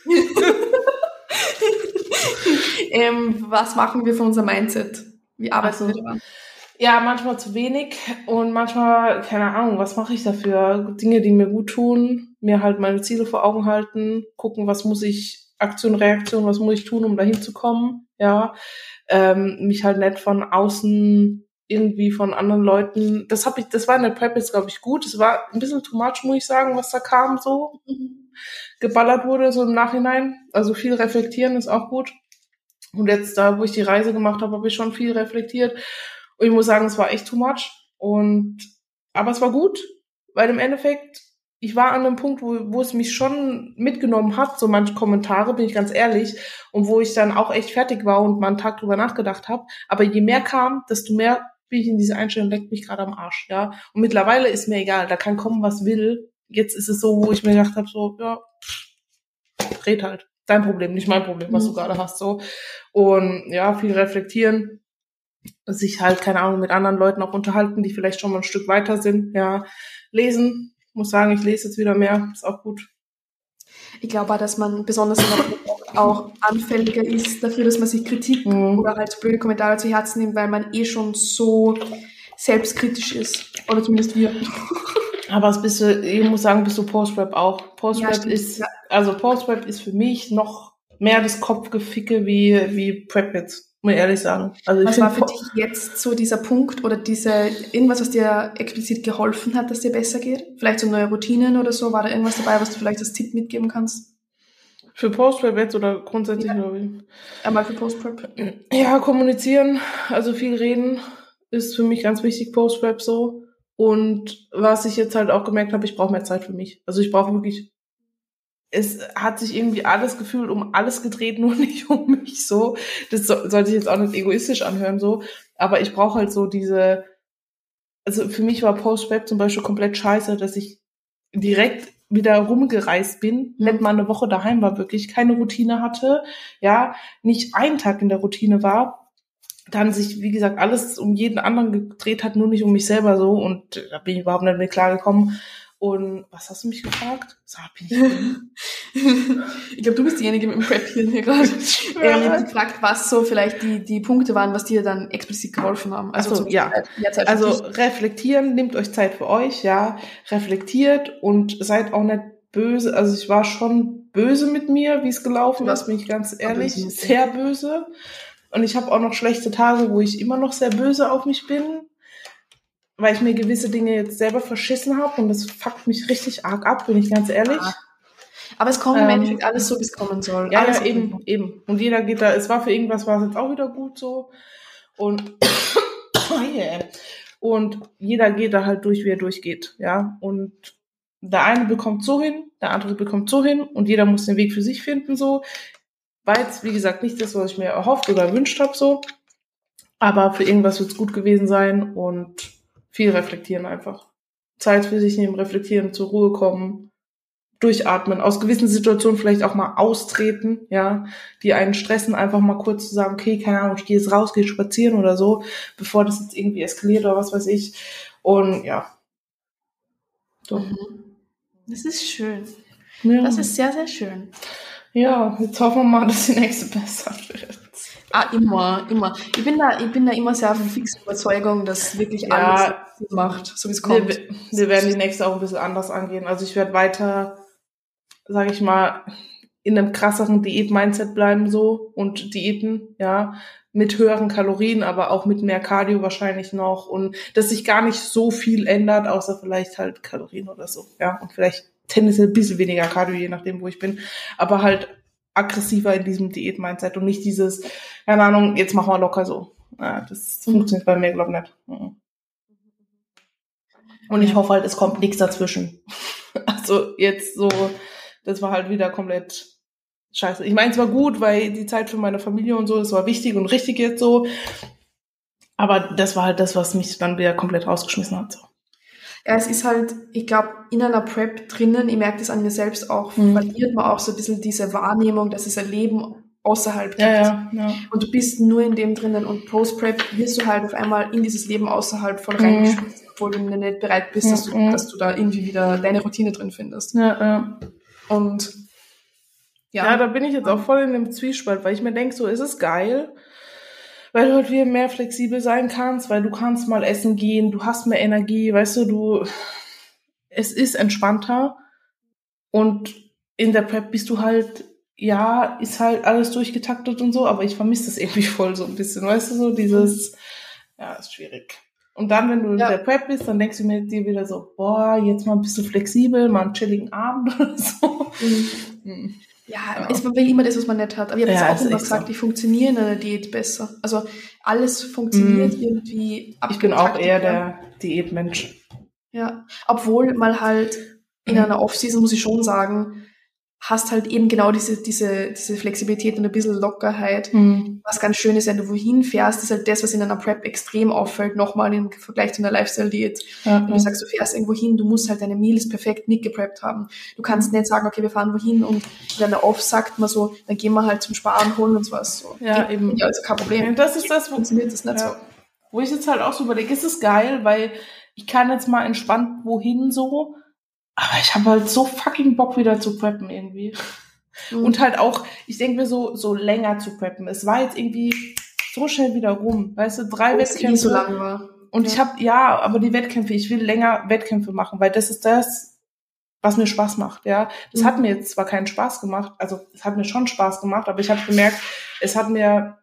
[LAUGHS] Ähm, was machen wir für unser Mindset? Wie arbeiten Ach so. wir daran? Ja, manchmal zu wenig und manchmal, keine Ahnung, was mache ich dafür? Dinge, die mir gut tun, mir halt meine Ziele vor Augen halten, gucken, was muss ich, Aktion, Reaktion, was muss ich tun, um dahin zu kommen, ja. Ähm, mich halt nicht von außen irgendwie von anderen Leuten, das habe ich, das war in der Prep jetzt, glaube ich, gut. Es war ein bisschen too much, muss ich sagen, was da kam so. geballert wurde, so im Nachhinein. Also viel reflektieren ist auch gut. Und jetzt da, wo ich die Reise gemacht habe, habe ich schon viel reflektiert. Und ich muss sagen, es war echt too much. Und aber es war gut, weil im Endeffekt, ich war an einem Punkt, wo, wo es mich schon mitgenommen hat, so manche Kommentare, bin ich ganz ehrlich, und wo ich dann auch echt fertig war und mal einen Tag drüber nachgedacht habe. Aber je mehr kam, desto mehr bin ich in diese Einstellung, leckt mich gerade am Arsch, ja. Und mittlerweile ist mir egal, da kann kommen, was will. Jetzt ist es so, wo ich mir gedacht habe, so, ja, red halt. Dein Problem, nicht mein Problem, was du Mhm. gerade hast, so. Und ja, viel reflektieren, sich halt, keine Ahnung, mit anderen Leuten auch unterhalten, die vielleicht schon mal ein Stück weiter sind, ja. Lesen, muss sagen, ich lese jetzt wieder mehr, ist auch gut. Ich glaube auch, dass man besonders auch anfälliger ist dafür, dass man sich Kritik Mhm. oder halt blöde Kommentare zu Herzen nimmt, weil man eh schon so selbstkritisch ist. Oder zumindest wir. [LAUGHS] Aber es bist du, ich muss sagen, bist du Post-Rap auch. Post-Rap Ja, ist, Ja. also Post-Rap ist für mich noch mehr das Kopfgeficke wie, wie Prep jetzt, muss ich ehrlich sagen. Also Was war für dich jetzt so dieser Punkt oder diese, irgendwas, was dir explizit geholfen hat, dass dir besser geht? Vielleicht so neue Routinen oder so? War da irgendwas dabei, was du vielleicht als Tipp mitgeben kannst? für Post-Rap jetzt oder grundsätzlich, Ja. glaube ich. Einmal für Post-Prep. Ja, kommunizieren, also viel reden ist für mich ganz wichtig, Post-Rap so. Und was ich jetzt halt auch gemerkt habe, ich brauche mehr Zeit für mich. Also ich brauche wirklich, es hat sich irgendwie alles gefühlt um alles gedreht, [LAUGHS] nur nicht um mich so. Das so, sollte ich jetzt auch nicht egoistisch anhören so. Aber ich brauche halt so diese, also für mich war Post-Rap zum Beispiel komplett scheiße, dass ich direkt wieder rumgereist bin, nicht mal eine Woche daheim war, wirklich keine Routine hatte, ja, nicht einen Tag in der Routine war, dann sich, wie gesagt, alles um jeden anderen gedreht hat, nur nicht um mich selber so und da bin ich überhaupt nicht mehr klargekommen. Und was hast du mich gefragt? Sag, bin ich [LAUGHS] ich glaube, du bist diejenige mit dem Prep-Hirn hier gerade. Ähm, ich habe gefragt, was so vielleicht die, die Punkte waren, was dir dann explizit geholfen haben. Ach so, ja. Zeit Also reflektieren, nehmt euch Zeit für euch, ja, reflektiert und seid auch nicht böse. Also ich war schon böse mit mir, wie es gelaufen ist, bin ich ganz ehrlich, sehr böse. Und ich habe auch noch schlechte Tage, wo ich immer noch sehr böse auf mich bin, weil ich mir gewisse Dinge jetzt selber verschissen habe und das fuckt mich richtig arg ab, bin ich ganz ehrlich. Ah, Aber es kommt im Ähm, Endeffekt alles so, wie es kommen soll. Ja, alles ja, eben, eben. Und jeder geht da, es war für irgendwas, war es jetzt auch wieder gut so. Und, [COUGHS] yeah. und jeder geht da halt durch, wie er durchgeht, ja. Und der eine bekommt so hin, der andere bekommt so hin und jeder muss den Weg für sich finden, so. War jetzt, wie gesagt, nicht das, was ich mir erhofft oder erwünscht habe, so. Aber für irgendwas wird es gut gewesen sein und viel reflektieren einfach. Zeit für sich nehmen, reflektieren, zur Ruhe kommen, durchatmen, aus gewissen Situationen vielleicht auch mal austreten, ja, die einen stressen, einfach mal kurz zu sagen, okay, keine Ahnung, ich gehe jetzt raus, gehe spazieren oder so, bevor das jetzt irgendwie eskaliert oder was weiß ich. Und ja. So. Mhm. Das ist schön. Ja. Das ist sehr, sehr schön. Ja, jetzt hoffen wir mal, dass die nächste besser wird. Ah, immer, immer. Ich bin da, ich bin da immer sehr fix Überzeugung, dass wirklich Ja. alles macht, so wie es kommt. Wir, wir werden die nächste auch ein bisschen anders angehen. Also ich werde weiter, sage ich mal, in einem krasseren Diät-Mindset bleiben so und Diäten, ja, mit höheren Kalorien, aber auch mit mehr Cardio wahrscheinlich noch und dass sich gar nicht so viel ändert, außer vielleicht halt Kalorien oder so, ja, und vielleicht tendenziell ein bisschen weniger Cardio, je nachdem, wo ich bin, aber halt aggressiver in diesem Diät-Mindset und nicht dieses, keine Ahnung, jetzt machen wir locker so. Ja, das Mhm. funktioniert bei mir, glaube ich, nicht. Mhm. Und ich hoffe halt, es kommt nichts dazwischen. [LAUGHS] Also jetzt so, das war halt wieder komplett scheiße. Ich meine, es war gut, weil die Zeit für meine Familie und so, das war wichtig und richtig jetzt so. Aber das war halt das, was mich dann wieder komplett rausgeschmissen hat. So. Ja, es ist halt, ich glaube, in einer Prep drinnen, ich merke das an mir selbst auch, Mhm. verliert man auch so ein bisschen diese Wahrnehmung, dass es ein Leben außerhalb gibt. Ja, ja, ja. Und du bist nur in dem drinnen und Post-Prep wirst du halt auf einmal in dieses Leben außerhalb voll Mhm. reingeschmissen, obwohl du nicht bereit bist, dass du, Mhm. dass du da irgendwie wieder deine Routine drin findest. Ja, ja. Und Ja. ja, da bin ich jetzt auch voll in dem Zwiespalt, weil ich mir denke, so ist es geil, weil du halt wieder mehr flexibel sein kannst, weil du kannst mal essen gehen, du hast mehr Energie, weißt du, du, es ist entspannter und in der Prep bist du halt, ja, ist halt alles durchgetaktet und so, aber ich vermisse das [LAUGHS] irgendwie voll so ein bisschen, weißt du, so dieses, ja, ist schwierig. Und dann, wenn du Ja. in der Prep bist, dann denkst du mir dir wieder so, boah, jetzt mal bist du flexibel, mal einen chilligen Abend [LAUGHS] oder so. Hm. Ja, Ja. es man will immer das, was man nicht hat. Aber ich habe Ja, das auch ist immer gesagt, so. ich funktioniere in einer Diät besser. Also alles funktioniert Mhm. irgendwie. Ich bin auch eher der Diätmensch. Ja, obwohl mal halt in Mhm. einer Off-Season, muss ich schon sagen, hast halt eben genau diese, diese, diese Flexibilität und ein bisschen Lockerheit. Mhm. Was ganz schön ist, wenn du wohin fährst, ist halt das, was in einer Prep extrem auffällt, nochmal im Vergleich zu einer Lifestyle-Diät. Ja, Wenn du sagst, du fährst irgendwo hin, du musst halt deine Meals perfekt mitgepreppt haben. Du kannst nicht sagen, okay, wir fahren wohin und in einer Off sagt man so, dann gehen wir halt zum Sparen, holen uns was. So. Ja, Geht- eben. Ja, also kein Problem. Und das ist das, wo, Funktioniert das nicht so. ja, wo ich jetzt halt auch so überlege, ist es geil, weil ich kann jetzt mal entspannt wohin so, aber ich habe halt so fucking Bock wieder zu preppen irgendwie. Mhm. Und halt auch, ich denke mir so, so länger zu preppen. Es war jetzt irgendwie so schnell wieder rum. Weißt du, drei Weil es eh Wettkämpfe. so lang war. Und Ja. ich habe, ja, aber die Wettkämpfe, ich will länger Wettkämpfe machen, weil das ist das, was mir Spaß macht, ja. Das Mhm. hat mir jetzt zwar keinen Spaß gemacht, also es hat mir schon Spaß gemacht, aber ich habe gemerkt, es hat mir,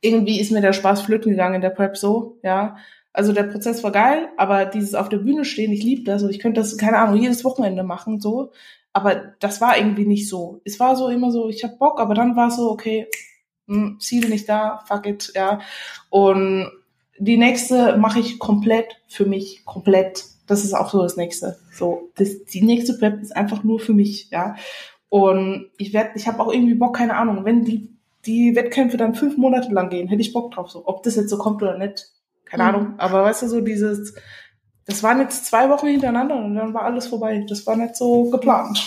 irgendwie ist mir der Spaß flöten gegangen in der Prep so, ja. Also der Prozess war geil, aber dieses auf der Bühne stehen, ich liebe das und ich könnte das, keine Ahnung, jedes Wochenende machen, so. Aber das war irgendwie nicht so. Es war so immer so, ich hab Bock, aber dann war es so, okay, hm, Ziel nicht da, fuck it, ja. Und die nächste mache ich komplett für mich, komplett. Das ist auch so das nächste. So, das, die nächste Prep ist einfach nur für mich, ja. Und ich werde, ich habe auch irgendwie Bock, keine Ahnung, wenn die die Wettkämpfe dann fünf Monate lang gehen, hätte ich Bock drauf, so, ob das jetzt so kommt oder nicht, keine Mhm. Ahnung. Aber weißt du so dieses, das waren jetzt zwei Wochen hintereinander und dann war alles vorbei. Das war nicht so geplant.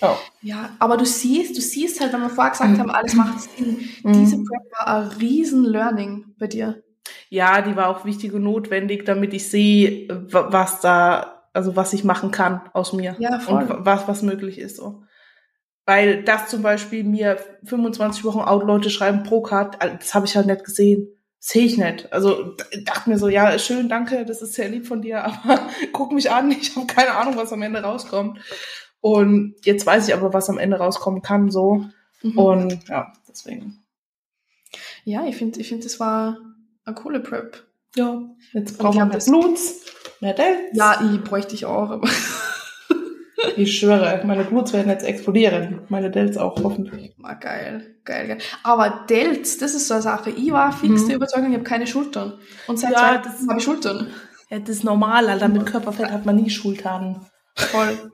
Ja. Ja, aber du siehst, du siehst halt, wenn wir vorher gesagt Mhm. haben, alles macht Sinn. Mhm. Diese Prep war ein riesen Learning bei dir. ja, die war auch wichtig und notwendig, damit ich sehe, wa- was da, also was ich machen kann aus mir. Ja, voll. Und wa- was, was möglich ist, so. Weil das zum Beispiel mir 25 Wochen out Leute schreiben pro Card, das habe ich halt nicht gesehen. Sehe ich nicht. Also dachte mir so, ja, schön, danke, das ist sehr lieb von dir, [LAUGHS] aber guck mich an, ich habe keine Ahnung, was am Ende rauskommt. Und jetzt weiß ich aber, was am Ende rauskommen kann, so. Mhm. Und ja, deswegen. ja, ich finde, ich finde, das war eine coole Prep. Ja, jetzt brauchen ich wir das- Bluts. Ja, ich bräuchte ich auch, aber [LAUGHS] Ich schwöre, meine Bluts werden jetzt explodieren. Meine Dells auch, hoffentlich. Ah, geil, geil, geil. Aber Delts, das ist so eine Sache. Ich war fix Mhm. der Überzeugung, ich habe keine Schultern. Und seit Ja, zwei habe ich Schultern. Ja, das ist normal, Alter. Mit Körperfett hat man nie Schultern. Voll.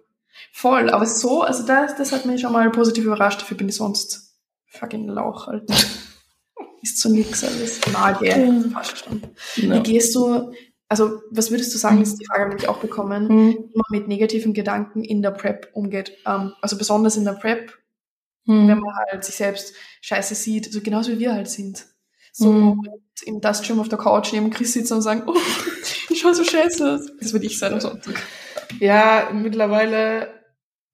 Voll. Aber so, also das, das hat mich schon mal positiv überrascht. Dafür bin ich sonst fucking Lauch, Alter. [LAUGHS] Ist so nix alles. Nage, Mhm. fast schon. Wie gehst du, also was würdest du sagen, ist die Frage, habe ich auch bekommen, Mhm. wie man mit negativen Gedanken in der Prep umgeht. Ähm, also besonders in der Prep, Mhm. wenn man halt sich selbst scheiße sieht, so genauso wie wir halt sind. So Mhm. im Dustgym auf der Couch neben Chris sitzen und sagen, oh, ich [LAUGHS] schau so scheiße aus. Das würde ich sein am Sonntag. Ja, mittlerweile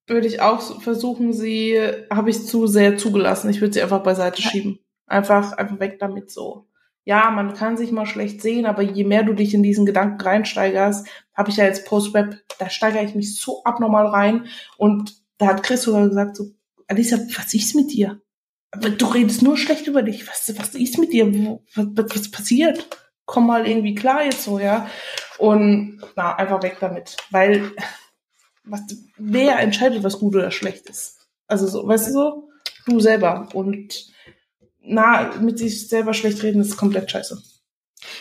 würde ich auch versuchen, sie habe ich zu sehr zugelassen. Ich würde sie einfach beiseite schieben. Einfach, einfach weg damit so. Ja, man kann sich mal schlecht sehen, aber je mehr du dich in diesen Gedanken reinsteigerst, habe ich ja jetzt Post-Rap, da steigere ich mich so abnormal rein. Und da hat Chris sogar gesagt so, Alisa, was ist mit dir? Du redest nur schlecht über dich. Was, was ist mit dir? Was, was, passiert? Komm mal irgendwie klar jetzt so, ja. Und na, einfach weg damit. Weil was, wer entscheidet, was gut oder schlecht ist? Also so, weißt du so? Du selber. Und na, mit sich selber schlecht reden ist komplett scheiße.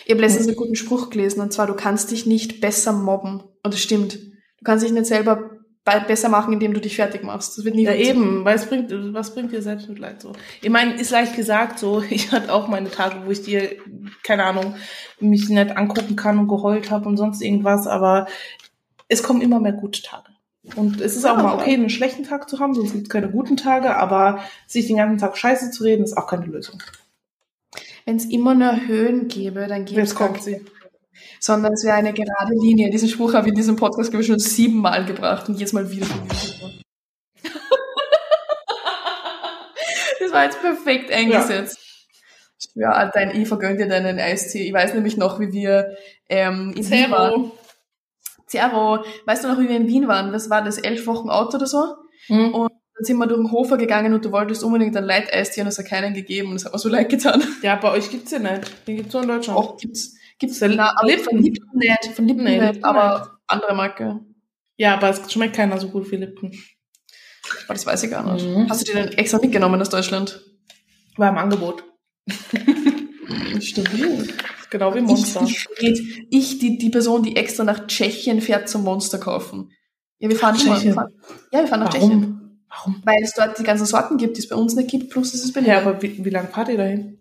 Ich habe letztens einen guten Spruch gelesen, und zwar, du kannst dich nicht besser mobben. Und das stimmt. Du kannst dich nicht selber be- besser machen, indem du dich fertig machst. Das wird nie Ja, eben, weil es bringt, was bringt dir Selbstmitleid so? Ich meine, ist leicht gesagt so, [LAUGHS] ich hatte auch meine Tage, wo ich dir, keine Ahnung, mich nicht angucken kann und geheult habe und sonst irgendwas, aber es kommen immer mehr gute Tage. Und es ist auch Ja. mal okay, einen schlechten Tag zu haben, sonst gibt es keine guten Tage, aber sich den ganzen Tag scheiße zu reden, ist auch keine Lösung. Wenn es immer nur Höhen gäbe, dann gäbe es Jetzt kommt sie. Sondern es wäre eine gerade Linie. Diesen Spruch habe ich in diesem Podcast, glaube ich, schon siebenmal gebracht und jedes Mal wieder. das war jetzt perfekt eingesetzt. Ja, Alter, dein I vergönnt dir deinen Eistee. Ich weiß nämlich noch, wie wir ähm, in Wien waren. Zero. Weißt du noch, wie wir in Wien waren? Das war das elf Wochen Auto oder so. Mhm. Und dann sind wir durch den Hofer gegangen und du wolltest unbedingt ein Light-Eistee und es hat keinen gegeben und das hat mir so leid getan. Ja, bei euch gibt's ja nicht. Den gibt's nur in Deutschland. Auch gibt's, gibt's Der na, Lippen. von Lippen nicht, von Lippen nicht, Lippen aber andere Marke. Ja, aber es schmeckt keiner so gut wie Lipton. Aber das weiß ich gar nicht. Mhm. Hast du dir den extra mitgenommen aus Deutschland? War im Angebot. [LAUGHS] Stimmt. Genau wie Monster. Ich, ich, ich die, die Person, die extra nach Tschechien fährt zum Monster kaufen. Ja, wir fahren. Tschechien? Wir fahren, ja, wir fahren nach Tschechien. Warum? Warum? Weil es dort die ganzen Sorten gibt, die es bei uns nicht gibt, plus es ist billiger. Ja, aber wie, wie lange fahrt ihr dahin?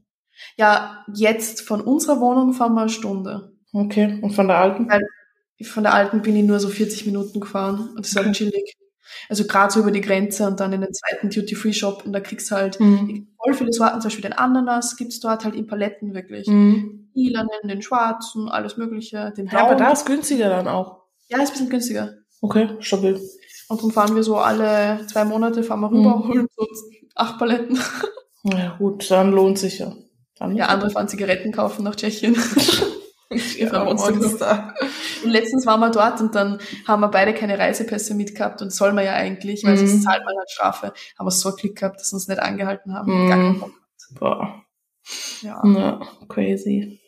Ja, jetzt von unserer Wohnung fahren wir eine Stunde. Okay, und von der alten? Weil von der alten bin ich nur so 40 Minuten gefahren und das ist halt Okay. chillig. Also gerade so über die Grenze und dann in den zweiten Duty-Free-Shop und da kriegst du halt Mhm. voll viele Sorten, zum Beispiel den Ananas gibt's dort halt in Paletten wirklich. Mhm. Den lilanen, den schwarzen, alles mögliche, den Ja, aber blauen. da ist günstiger dann auch. ja, ist ein bisschen günstiger. Okay, stabil. Und dann fahren wir so alle zwei Monate, fahren wir rüber, Mhm. holen so acht Paletten. [LAUGHS] Ja, gut, dann lohnt sich ja. Dann Ja, andere fahren Zigaretten kaufen nach Tschechien. [LAUGHS] ja, [LAUGHS] Monster. Und letztens waren wir dort und dann haben wir beide keine Reisepässe mitgehabt und soll man ja eigentlich, weil Mhm. sonst zahlt man halt Strafe. Haben wir so Glück gehabt, dass sie uns nicht angehalten haben. Mhm. Gar keinen Bock. Boah, Ja. ja, crazy.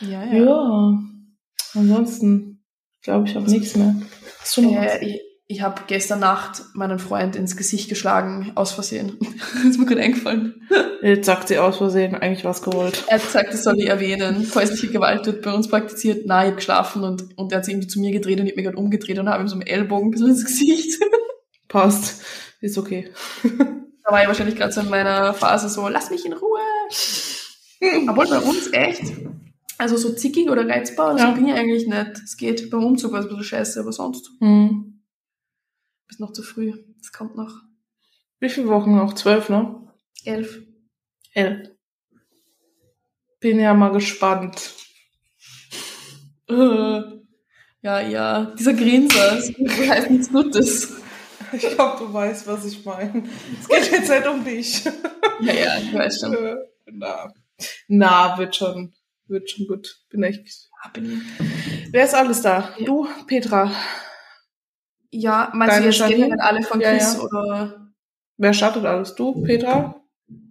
Ja, Ja, ja. ansonsten glaube ich habe nichts mehr. Hast du noch was? Äh, ich ich habe gestern Nacht meinen Freund ins Gesicht geschlagen, aus Versehen. [LAUGHS] ist mir gerade eingefallen. Jetzt sagt sie aus Versehen, eigentlich was gewollt. Er hat gesagt, das soll ich erwähnen. Häusliche Gewalt wird bei uns praktiziert. Na, ich habe geschlafen und, und er hat sich irgendwie zu mir gedreht und ich hab mich gerade umgedreht und habe ihm so einen Ellbogen bis ins Gesicht. [LAUGHS] Passt. Ist okay. [LAUGHS] da war ich wahrscheinlich gerade so in meiner Phase so, lass mich in Ruhe. Obwohl bei uns echt, also so zickig oder reizbar, oder Ja. bin ich eigentlich nicht. Es geht beim Umzug war es ein bisschen scheiße, aber sonst Mhm. Ist noch zu früh. Es kommt noch Wie viele Wochen noch? Zwölf, ne? elf. Elf. Bin ja mal gespannt. Äh, [LAUGHS] ja, ja, dieser Grinser, das heißt nichts Gutes. [LAUGHS] Ich glaube, du weißt, was ich meine. Es geht jetzt nicht um dich. [LAUGHS] Ja, ja, ich weiß schon. Äh, Na. Na, wird schon. Wird schon gut. Bin echt. Ja, bin. Wer ist alles da? Ja. Du, Petra. Ja, meinst Deine du jetzt Janine? generell alle von Ja, Chris ja. oder? Wer startet alles? Du, Petra?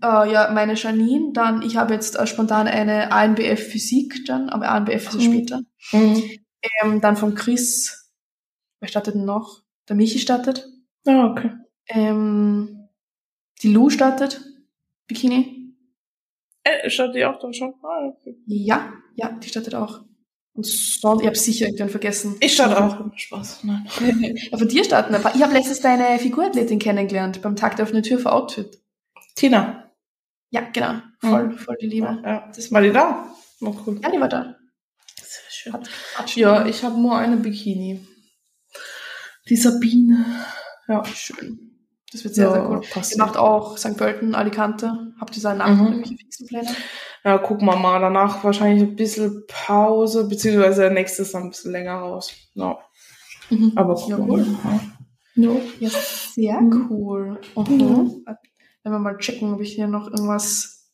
Äh, ja, meine Janine, dann, ich habe jetzt äh, spontan eine ANBF Physik dann, aber ANBF ist ja Mhm. später. Mhm. Ähm, dann von Chris, wer startet denn noch? Der Michi startet. Ah, okay. Ähm, die Lou startet. Bikini. Äh, startet die auch dann schon? Ah, okay. Ja, ja, die startet auch. Und sonst, ich habe sicher irgendwann vergessen. Ich starte auch. Spaß. Nein. [LAUGHS] ja, von dir starten. aber Ich habe letztens deine Figurathletin kennengelernt beim Tag der offenen Tür für Outfit. Tina. Ja, genau. Voll, voll die Liebe. Ja. Das War die da? Oh, cool. Ja, die war da. Sehr schön. Hat, hat Ja, ich habe nur eine Bikini. Die Sabine. Ja. schön. Das wird sehr, Ja, sehr cool. passt. Ihr macht auch St. Pölten, Alicante. Habt ihr danach Mhm. irgendwelche fixen Pläne? Ja, gucken wir mal. Danach wahrscheinlich ein bisschen Pause, beziehungsweise der nächste ist dann ein bisschen länger raus. Ja. Aber gucken Ja, wir cool. Ja. Ja, sehr Mhm. cool. Mhm. Mhm. Wenn wir mal checken, ob ich hier noch irgendwas,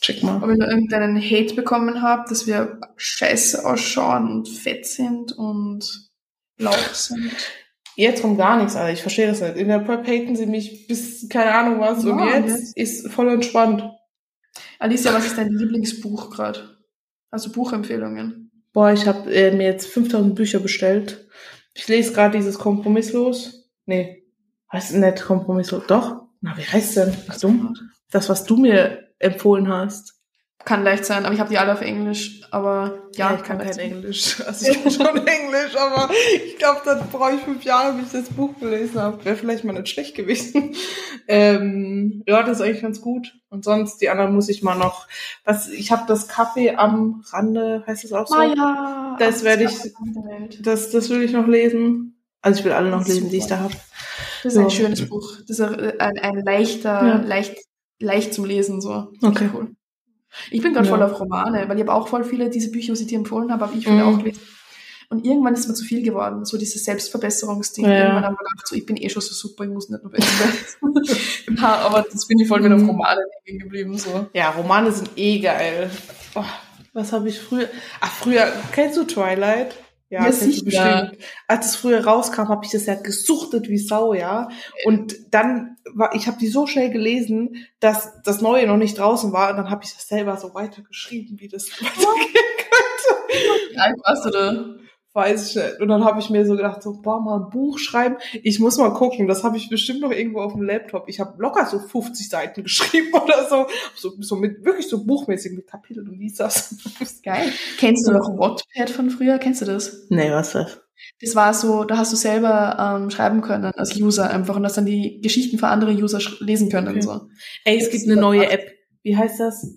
Check mal. ob ich noch irgendeinen Hate bekommen habe, dass wir scheiße ausschauen und fett sind und Lauch sind. Jetzt kommt gar nichts, Alter. Ich verstehe das nicht. In der Prep haten sie mich bis keine Ahnung was. und Ja, jetzt ist voll entspannt. Alicia, was ist dein Lieblingsbuch gerade? Also Buchempfehlungen. Boah, ich habe äh, mir jetzt 5000 Bücher bestellt. Ich lese gerade dieses Kompromisslos. Nee, heißt nicht Kompromisslos. Doch? Na, wie heißt denn? Ach dumm. Das, was du mir empfohlen hast. Kann leicht sein, aber ich habe die alle auf Englisch. Aber ja, ich kann leicht kein sein. Englisch. [LAUGHS] Also ich kann schon [LAUGHS] Englisch, aber ich glaube, dann brauche ich fünf Jahre, bis ich das Buch gelesen habe. Wäre vielleicht mal nicht schlecht gewesen. [LAUGHS] Ähm, ja, das ist eigentlich ganz gut. Und sonst, die anderen muss ich mal noch. Was, ich habe das Kaffee am Rande, heißt das auch so? Maya! Das werde ich-. Das, das will ich noch lesen. Also ich will alle noch lesen, die ich da habe. Das ist ein Ja. schönes Buch. Das ist ein, ein leichter, Ja. leicht, leicht zum Lesen, so. Okay. Cool. Ich bin gerade Ja. voll auf Romane, weil ich habe auch voll viele diese Bücher, was ich dir empfohlen habe, aber ich will Mhm. auch lesen. Und irgendwann ist mir zu viel geworden, so dieses Selbstverbesserungsding. Ja. Irgendwann haben wir gedacht, so, ich bin eh schon so super, ich muss nicht nur besser werden. ja, aber das bin ich voll wieder auf Mhm. Romane hängen geblieben, so. Ja, Romane sind eh geil. Oh, was habe ich früher? Ach, früher, kennst du Twilight? Ja, Ja, kennst du bestimmt. Als es früher rauskam, habe ich das ja gesuchtet wie Sau, ja. Und dann war, ich habe die so schnell gelesen, dass das Neue noch nicht draußen war. Und dann habe ich das selber so weitergeschrieben, wie das [LAUGHS] weitergehen könnte. Wie alt warst du da? Weiß ich nicht. Und dann habe ich mir so gedacht, so, boah, mal ein Buch schreiben. Ich muss mal gucken. Das habe ich bestimmt noch irgendwo auf dem Laptop. Ich habe locker so 50 Seiten [LAUGHS] geschrieben oder so. So, so mit, wirklich so buchmäßig mit Kapiteln und dies, das. [LAUGHS] Geil. Kennst du noch Wattpad von früher? Kennst du das? Nee, was ist das? Das war so, da hast du selber ähm, schreiben können als User einfach und hast dann die Geschichten von anderen User lesen können Okay. und so. Ey, es gibt eine neue. App. Wie heißt das?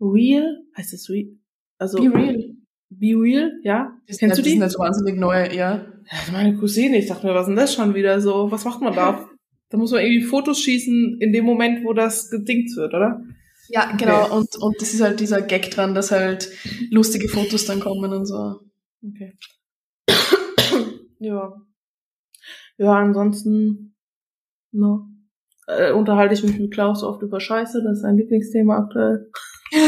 Real? Heißt das Real? Also, Be real. Be Real, ja? Das Kennst du die? Das ist nicht so wahnsinnig neu, ja. Ja, meine Cousine, ich dachte mir, was ist denn das schon wieder so? Was macht man da? [LAUGHS] Da muss man irgendwie Fotos schießen in dem Moment, wo das gedingt wird, oder? Ja, genau. Okay. Und, und das ist halt dieser Gag dran, dass halt lustige Fotos dann kommen und so. Okay. ja. Ja, ansonsten, no. Äh, unterhalte ich mich mit Klaus oft über Scheiße, das ist sein Lieblingsthema aktuell. [LAUGHS]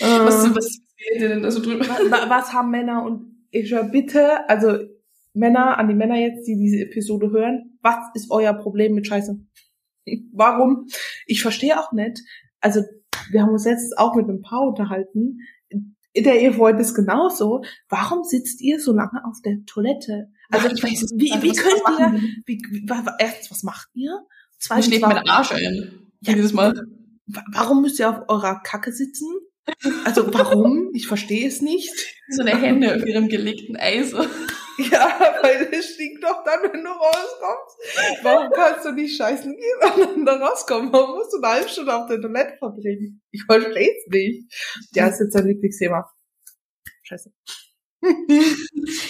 Was, Äh, was redet denn da so drüber? wa- wa- was haben Männer und ich höre bitte, also Männer, an die Männer jetzt, die diese Episode hören, was ist euer Problem mit Scheiße? [LAUGHS] Warum? Ich verstehe auch nicht. Also, wir haben uns jetzt auch mit einem Paar unterhalten. Der Ehefreund ist genauso. Warum sitzt ihr so lange auf der Toilette? Also, ich weiß wie, nicht. wie Was- könnt was ihr, wie, wie, erstens, was macht ihr? Zweitens, schlägt warum, mein Arsch ein. Ja. Jedes Mal. wa- warum müsst ihr auf eurer Kacke sitzen? Also, warum? Ich verstehe es nicht. So eine Hände auf ihrem gelegten Ei. So. [LAUGHS] Ja, weil es stinkt doch dann, wenn du rauskommst. Warum kannst du nicht scheißen gehen und dann da rauskommen? Warum musst du eine halbe Stunde auf der Toilette verbringen? Ich verstehe es nicht. Ja, ist jetzt sein Lieblingsthema. Scheiße. [LAUGHS]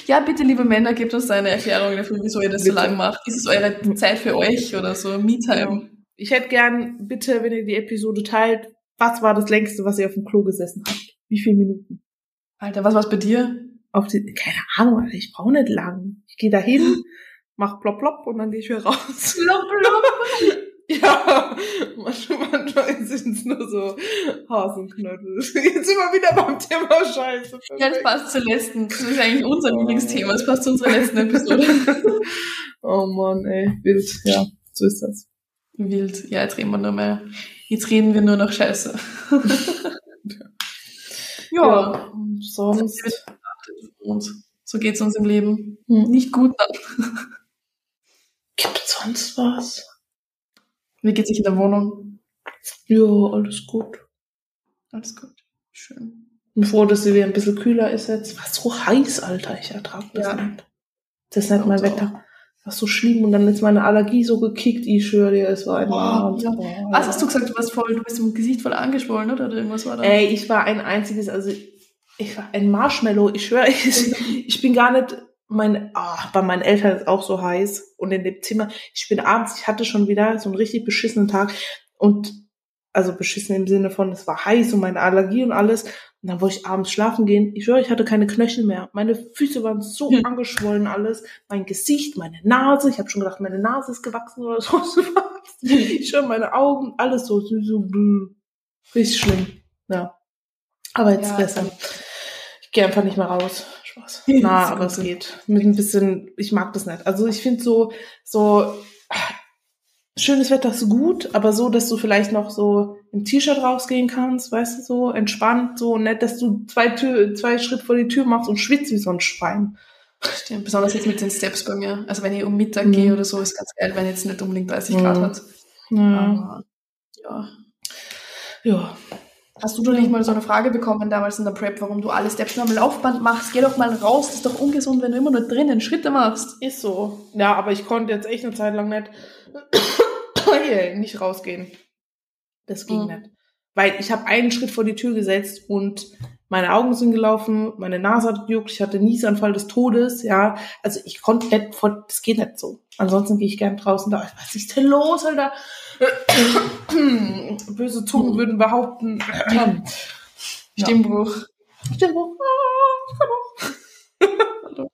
Ja, bitte, liebe Männer, gebt uns eine Erklärung dafür, wieso ihr das so Bitte. lang macht. Ist es eure Zeit für euch oder so? Me-Time? Ich hätte gern, bitte, wenn ihr die Episode teilt, was war das längste, was ihr auf dem Klo gesessen habt? Wie viele Minuten? Alter, was war's bei dir? Auf die, keine Ahnung, Alter, ich brauche nicht lang. Ich gehe da hin, [GASPS] mach plopp plopp und dann gehe ich wieder raus. [LAUGHS] Blub, blub. [LAUGHS] Ja, manchmal, manchmal sind es nur so Hasenknödel. [LAUGHS] Jetzt sind wir wieder beim Thema Scheiße. Ja, das passt zur letzten. Das ist eigentlich unser Lieblingsthema. Das passt zu unserer letzten Episode. Oh Mann, ey, wild. Ja, so ist das. Wild. Ja, jetzt reden wir nur mehr. Jetzt reden wir nur noch Scheiße. ja. und sonst. Und so geht's uns im Leben. Hm. Nicht gut dann. Gibt's sonst was? Wie geht's sich in der Wohnung? Ja, alles gut. Alles gut. Schön. Bin froh, dass sie wieder ein bisschen kühler ist jetzt. War so heiß, Alter. Ich ertrag das Ja. nicht. Das ist nicht Ja, mein Wetter. War so schlimm und dann ist meine Allergie so gekickt. Ich schwöre dir, es war ein Boah, Wahnsinn. ja. Boah. Was hast du gesagt? Du warst voll, du bist im Gesicht voll angeschwollen, oder? Oder irgendwas war da? Ey, ich war ein einziges, also ich war ein Marshmallow, ich schwöre, ich, ich bin gar nicht, mein, ah, bei meinen Eltern ist auch so heiß und in dem Zimmer, ich bin abends, ich hatte schon wieder so einen richtig beschissenen Tag und also beschissen im Sinne von, es war heiß und meine Allergie und alles. Und dann wollte ich abends schlafen gehen. Ich schwöre, ich hatte keine Knöchel mehr. Meine Füße waren so Hm. angeschwollen alles. Mein Gesicht, meine Nase. Ich habe schon gedacht, meine Nase ist gewachsen oder so. [LAUGHS] Ich schwöre, meine Augen, alles so, so, so richtig schlimm. Ja. Aber jetzt Ja, besser. Ich gehe einfach nicht mehr raus. Spaß. [LAUGHS] Ja, Na, aber es geht. Mit ein bisschen, ich mag das nicht. Also ich finde so, so schönes Wetter ist gut, aber so, dass du vielleicht noch so im T-Shirt rausgehen kannst, weißt du, so entspannt, so nicht, dass du zwei, Tür, zwei Schritt vor die Tür machst und schwitzt wie so ein Schwein. Stimmt, besonders jetzt mit den Steps bei mir. Also wenn ich um Mittag Mhm. gehe oder so, ist ganz geil, wenn jetzt nicht unbedingt 30 Grad Mhm. hat. Ja. Aber, ja. ja. Hast du da nicht mal so eine Frage bekommen damals in der Prep, warum du alle Steps nur am Laufband machst? Geh doch mal raus, das ist doch ungesund, wenn du immer nur drinnen Schritte machst. Ist so. Ja, aber ich konnte jetzt echt eine Zeit lang nicht, [COUGHS] nicht rausgehen. Das ging Mhm. nicht. Weil ich habe einen Schritt vor die Tür gesetzt und meine Augen sind gelaufen, meine Nase hat gejuckt, ich hatte Niesanfall des Todes, ja. Also ich konnte nicht vor, das geht nicht so. Ansonsten gehe ich gern draußen da. Was ist denn los, Alter? [COUGHS] Böse Zungen würden behaupten. Ja. Stimmbruch. Stimmbruch. [LAUGHS]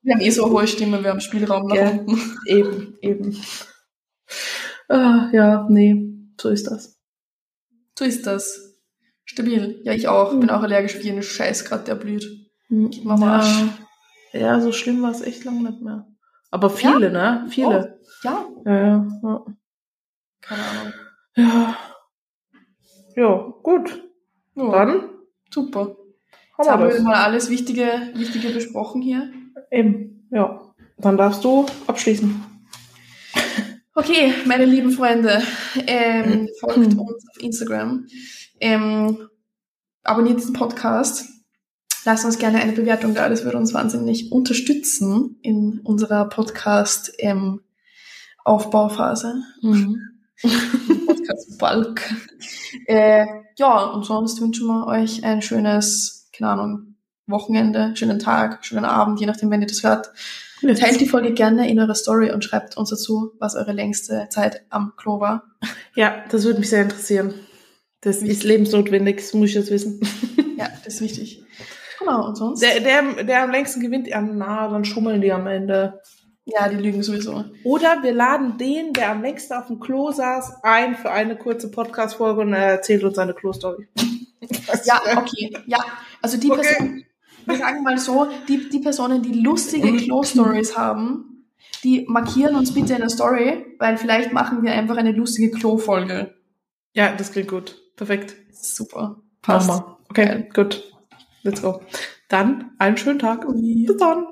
Wir haben eh so hohe Stimme, wir haben Spielraum nach Ja. unten. Eben, eben. Ah, ja, nee, so ist das. So ist das. Stabil. Ja, ich auch. Bin auch allergisch auf jeden Scheiß gerade, der blüht. Am Arsch. Ja, ja, so schlimm war es echt lange nicht mehr. Aber viele, ne? Viele. Ja, Ja, ja, ja. keine Ahnung. Ja. Ja, gut. Ja, Dann super. haben Jetzt haben wir mal alles Wichtige, Wichtige besprochen hier. Eben, ja. Dann darfst du abschließen. Okay, meine lieben Freunde, ähm, [CLEARS THROAT] folgt uns auf Instagram, ähm, abonniert diesen Podcast, lasst uns gerne eine Bewertung da, das würde uns wahnsinnig unterstützen in unserer Podcast ähm, Aufbauphase, [LAUGHS] Podcast Bulk. Äh, ja, und sonst wünschen wir euch ein schönes, keine Ahnung, Wochenende, schönen Tag, schönen Abend, je nachdem, wenn ihr das hört. Teilt die Folge gerne in eurer Story und schreibt uns dazu, was eure längste Zeit am Klo war. Ja, das würde mich sehr interessieren. Das ist lebensnotwendig, das muss ich jetzt wissen. Ja, das ist wichtig. Genau, und sonst? Der, der, der am längsten gewinnt, ja, na, dann schummeln die am Ende. ja, die lügen sowieso. Oder wir laden den, der am längsten auf dem Klo saß, ein für eine kurze Podcast-Folge und er erzählt uns seine Klo-Story. [LAUGHS] Ja, okay. Ja, also die Okay. Person, wir sagen mal so, die, die Personen, die lustige Klo-Stories haben, die markieren uns bitte in der Story, weil vielleicht machen wir einfach eine lustige Klo-Folge. Ja, das klingt gut. Perfekt. Super. Passt. wir. Okay, gut. Let's go. Dann einen schönen Tag. Bis dann.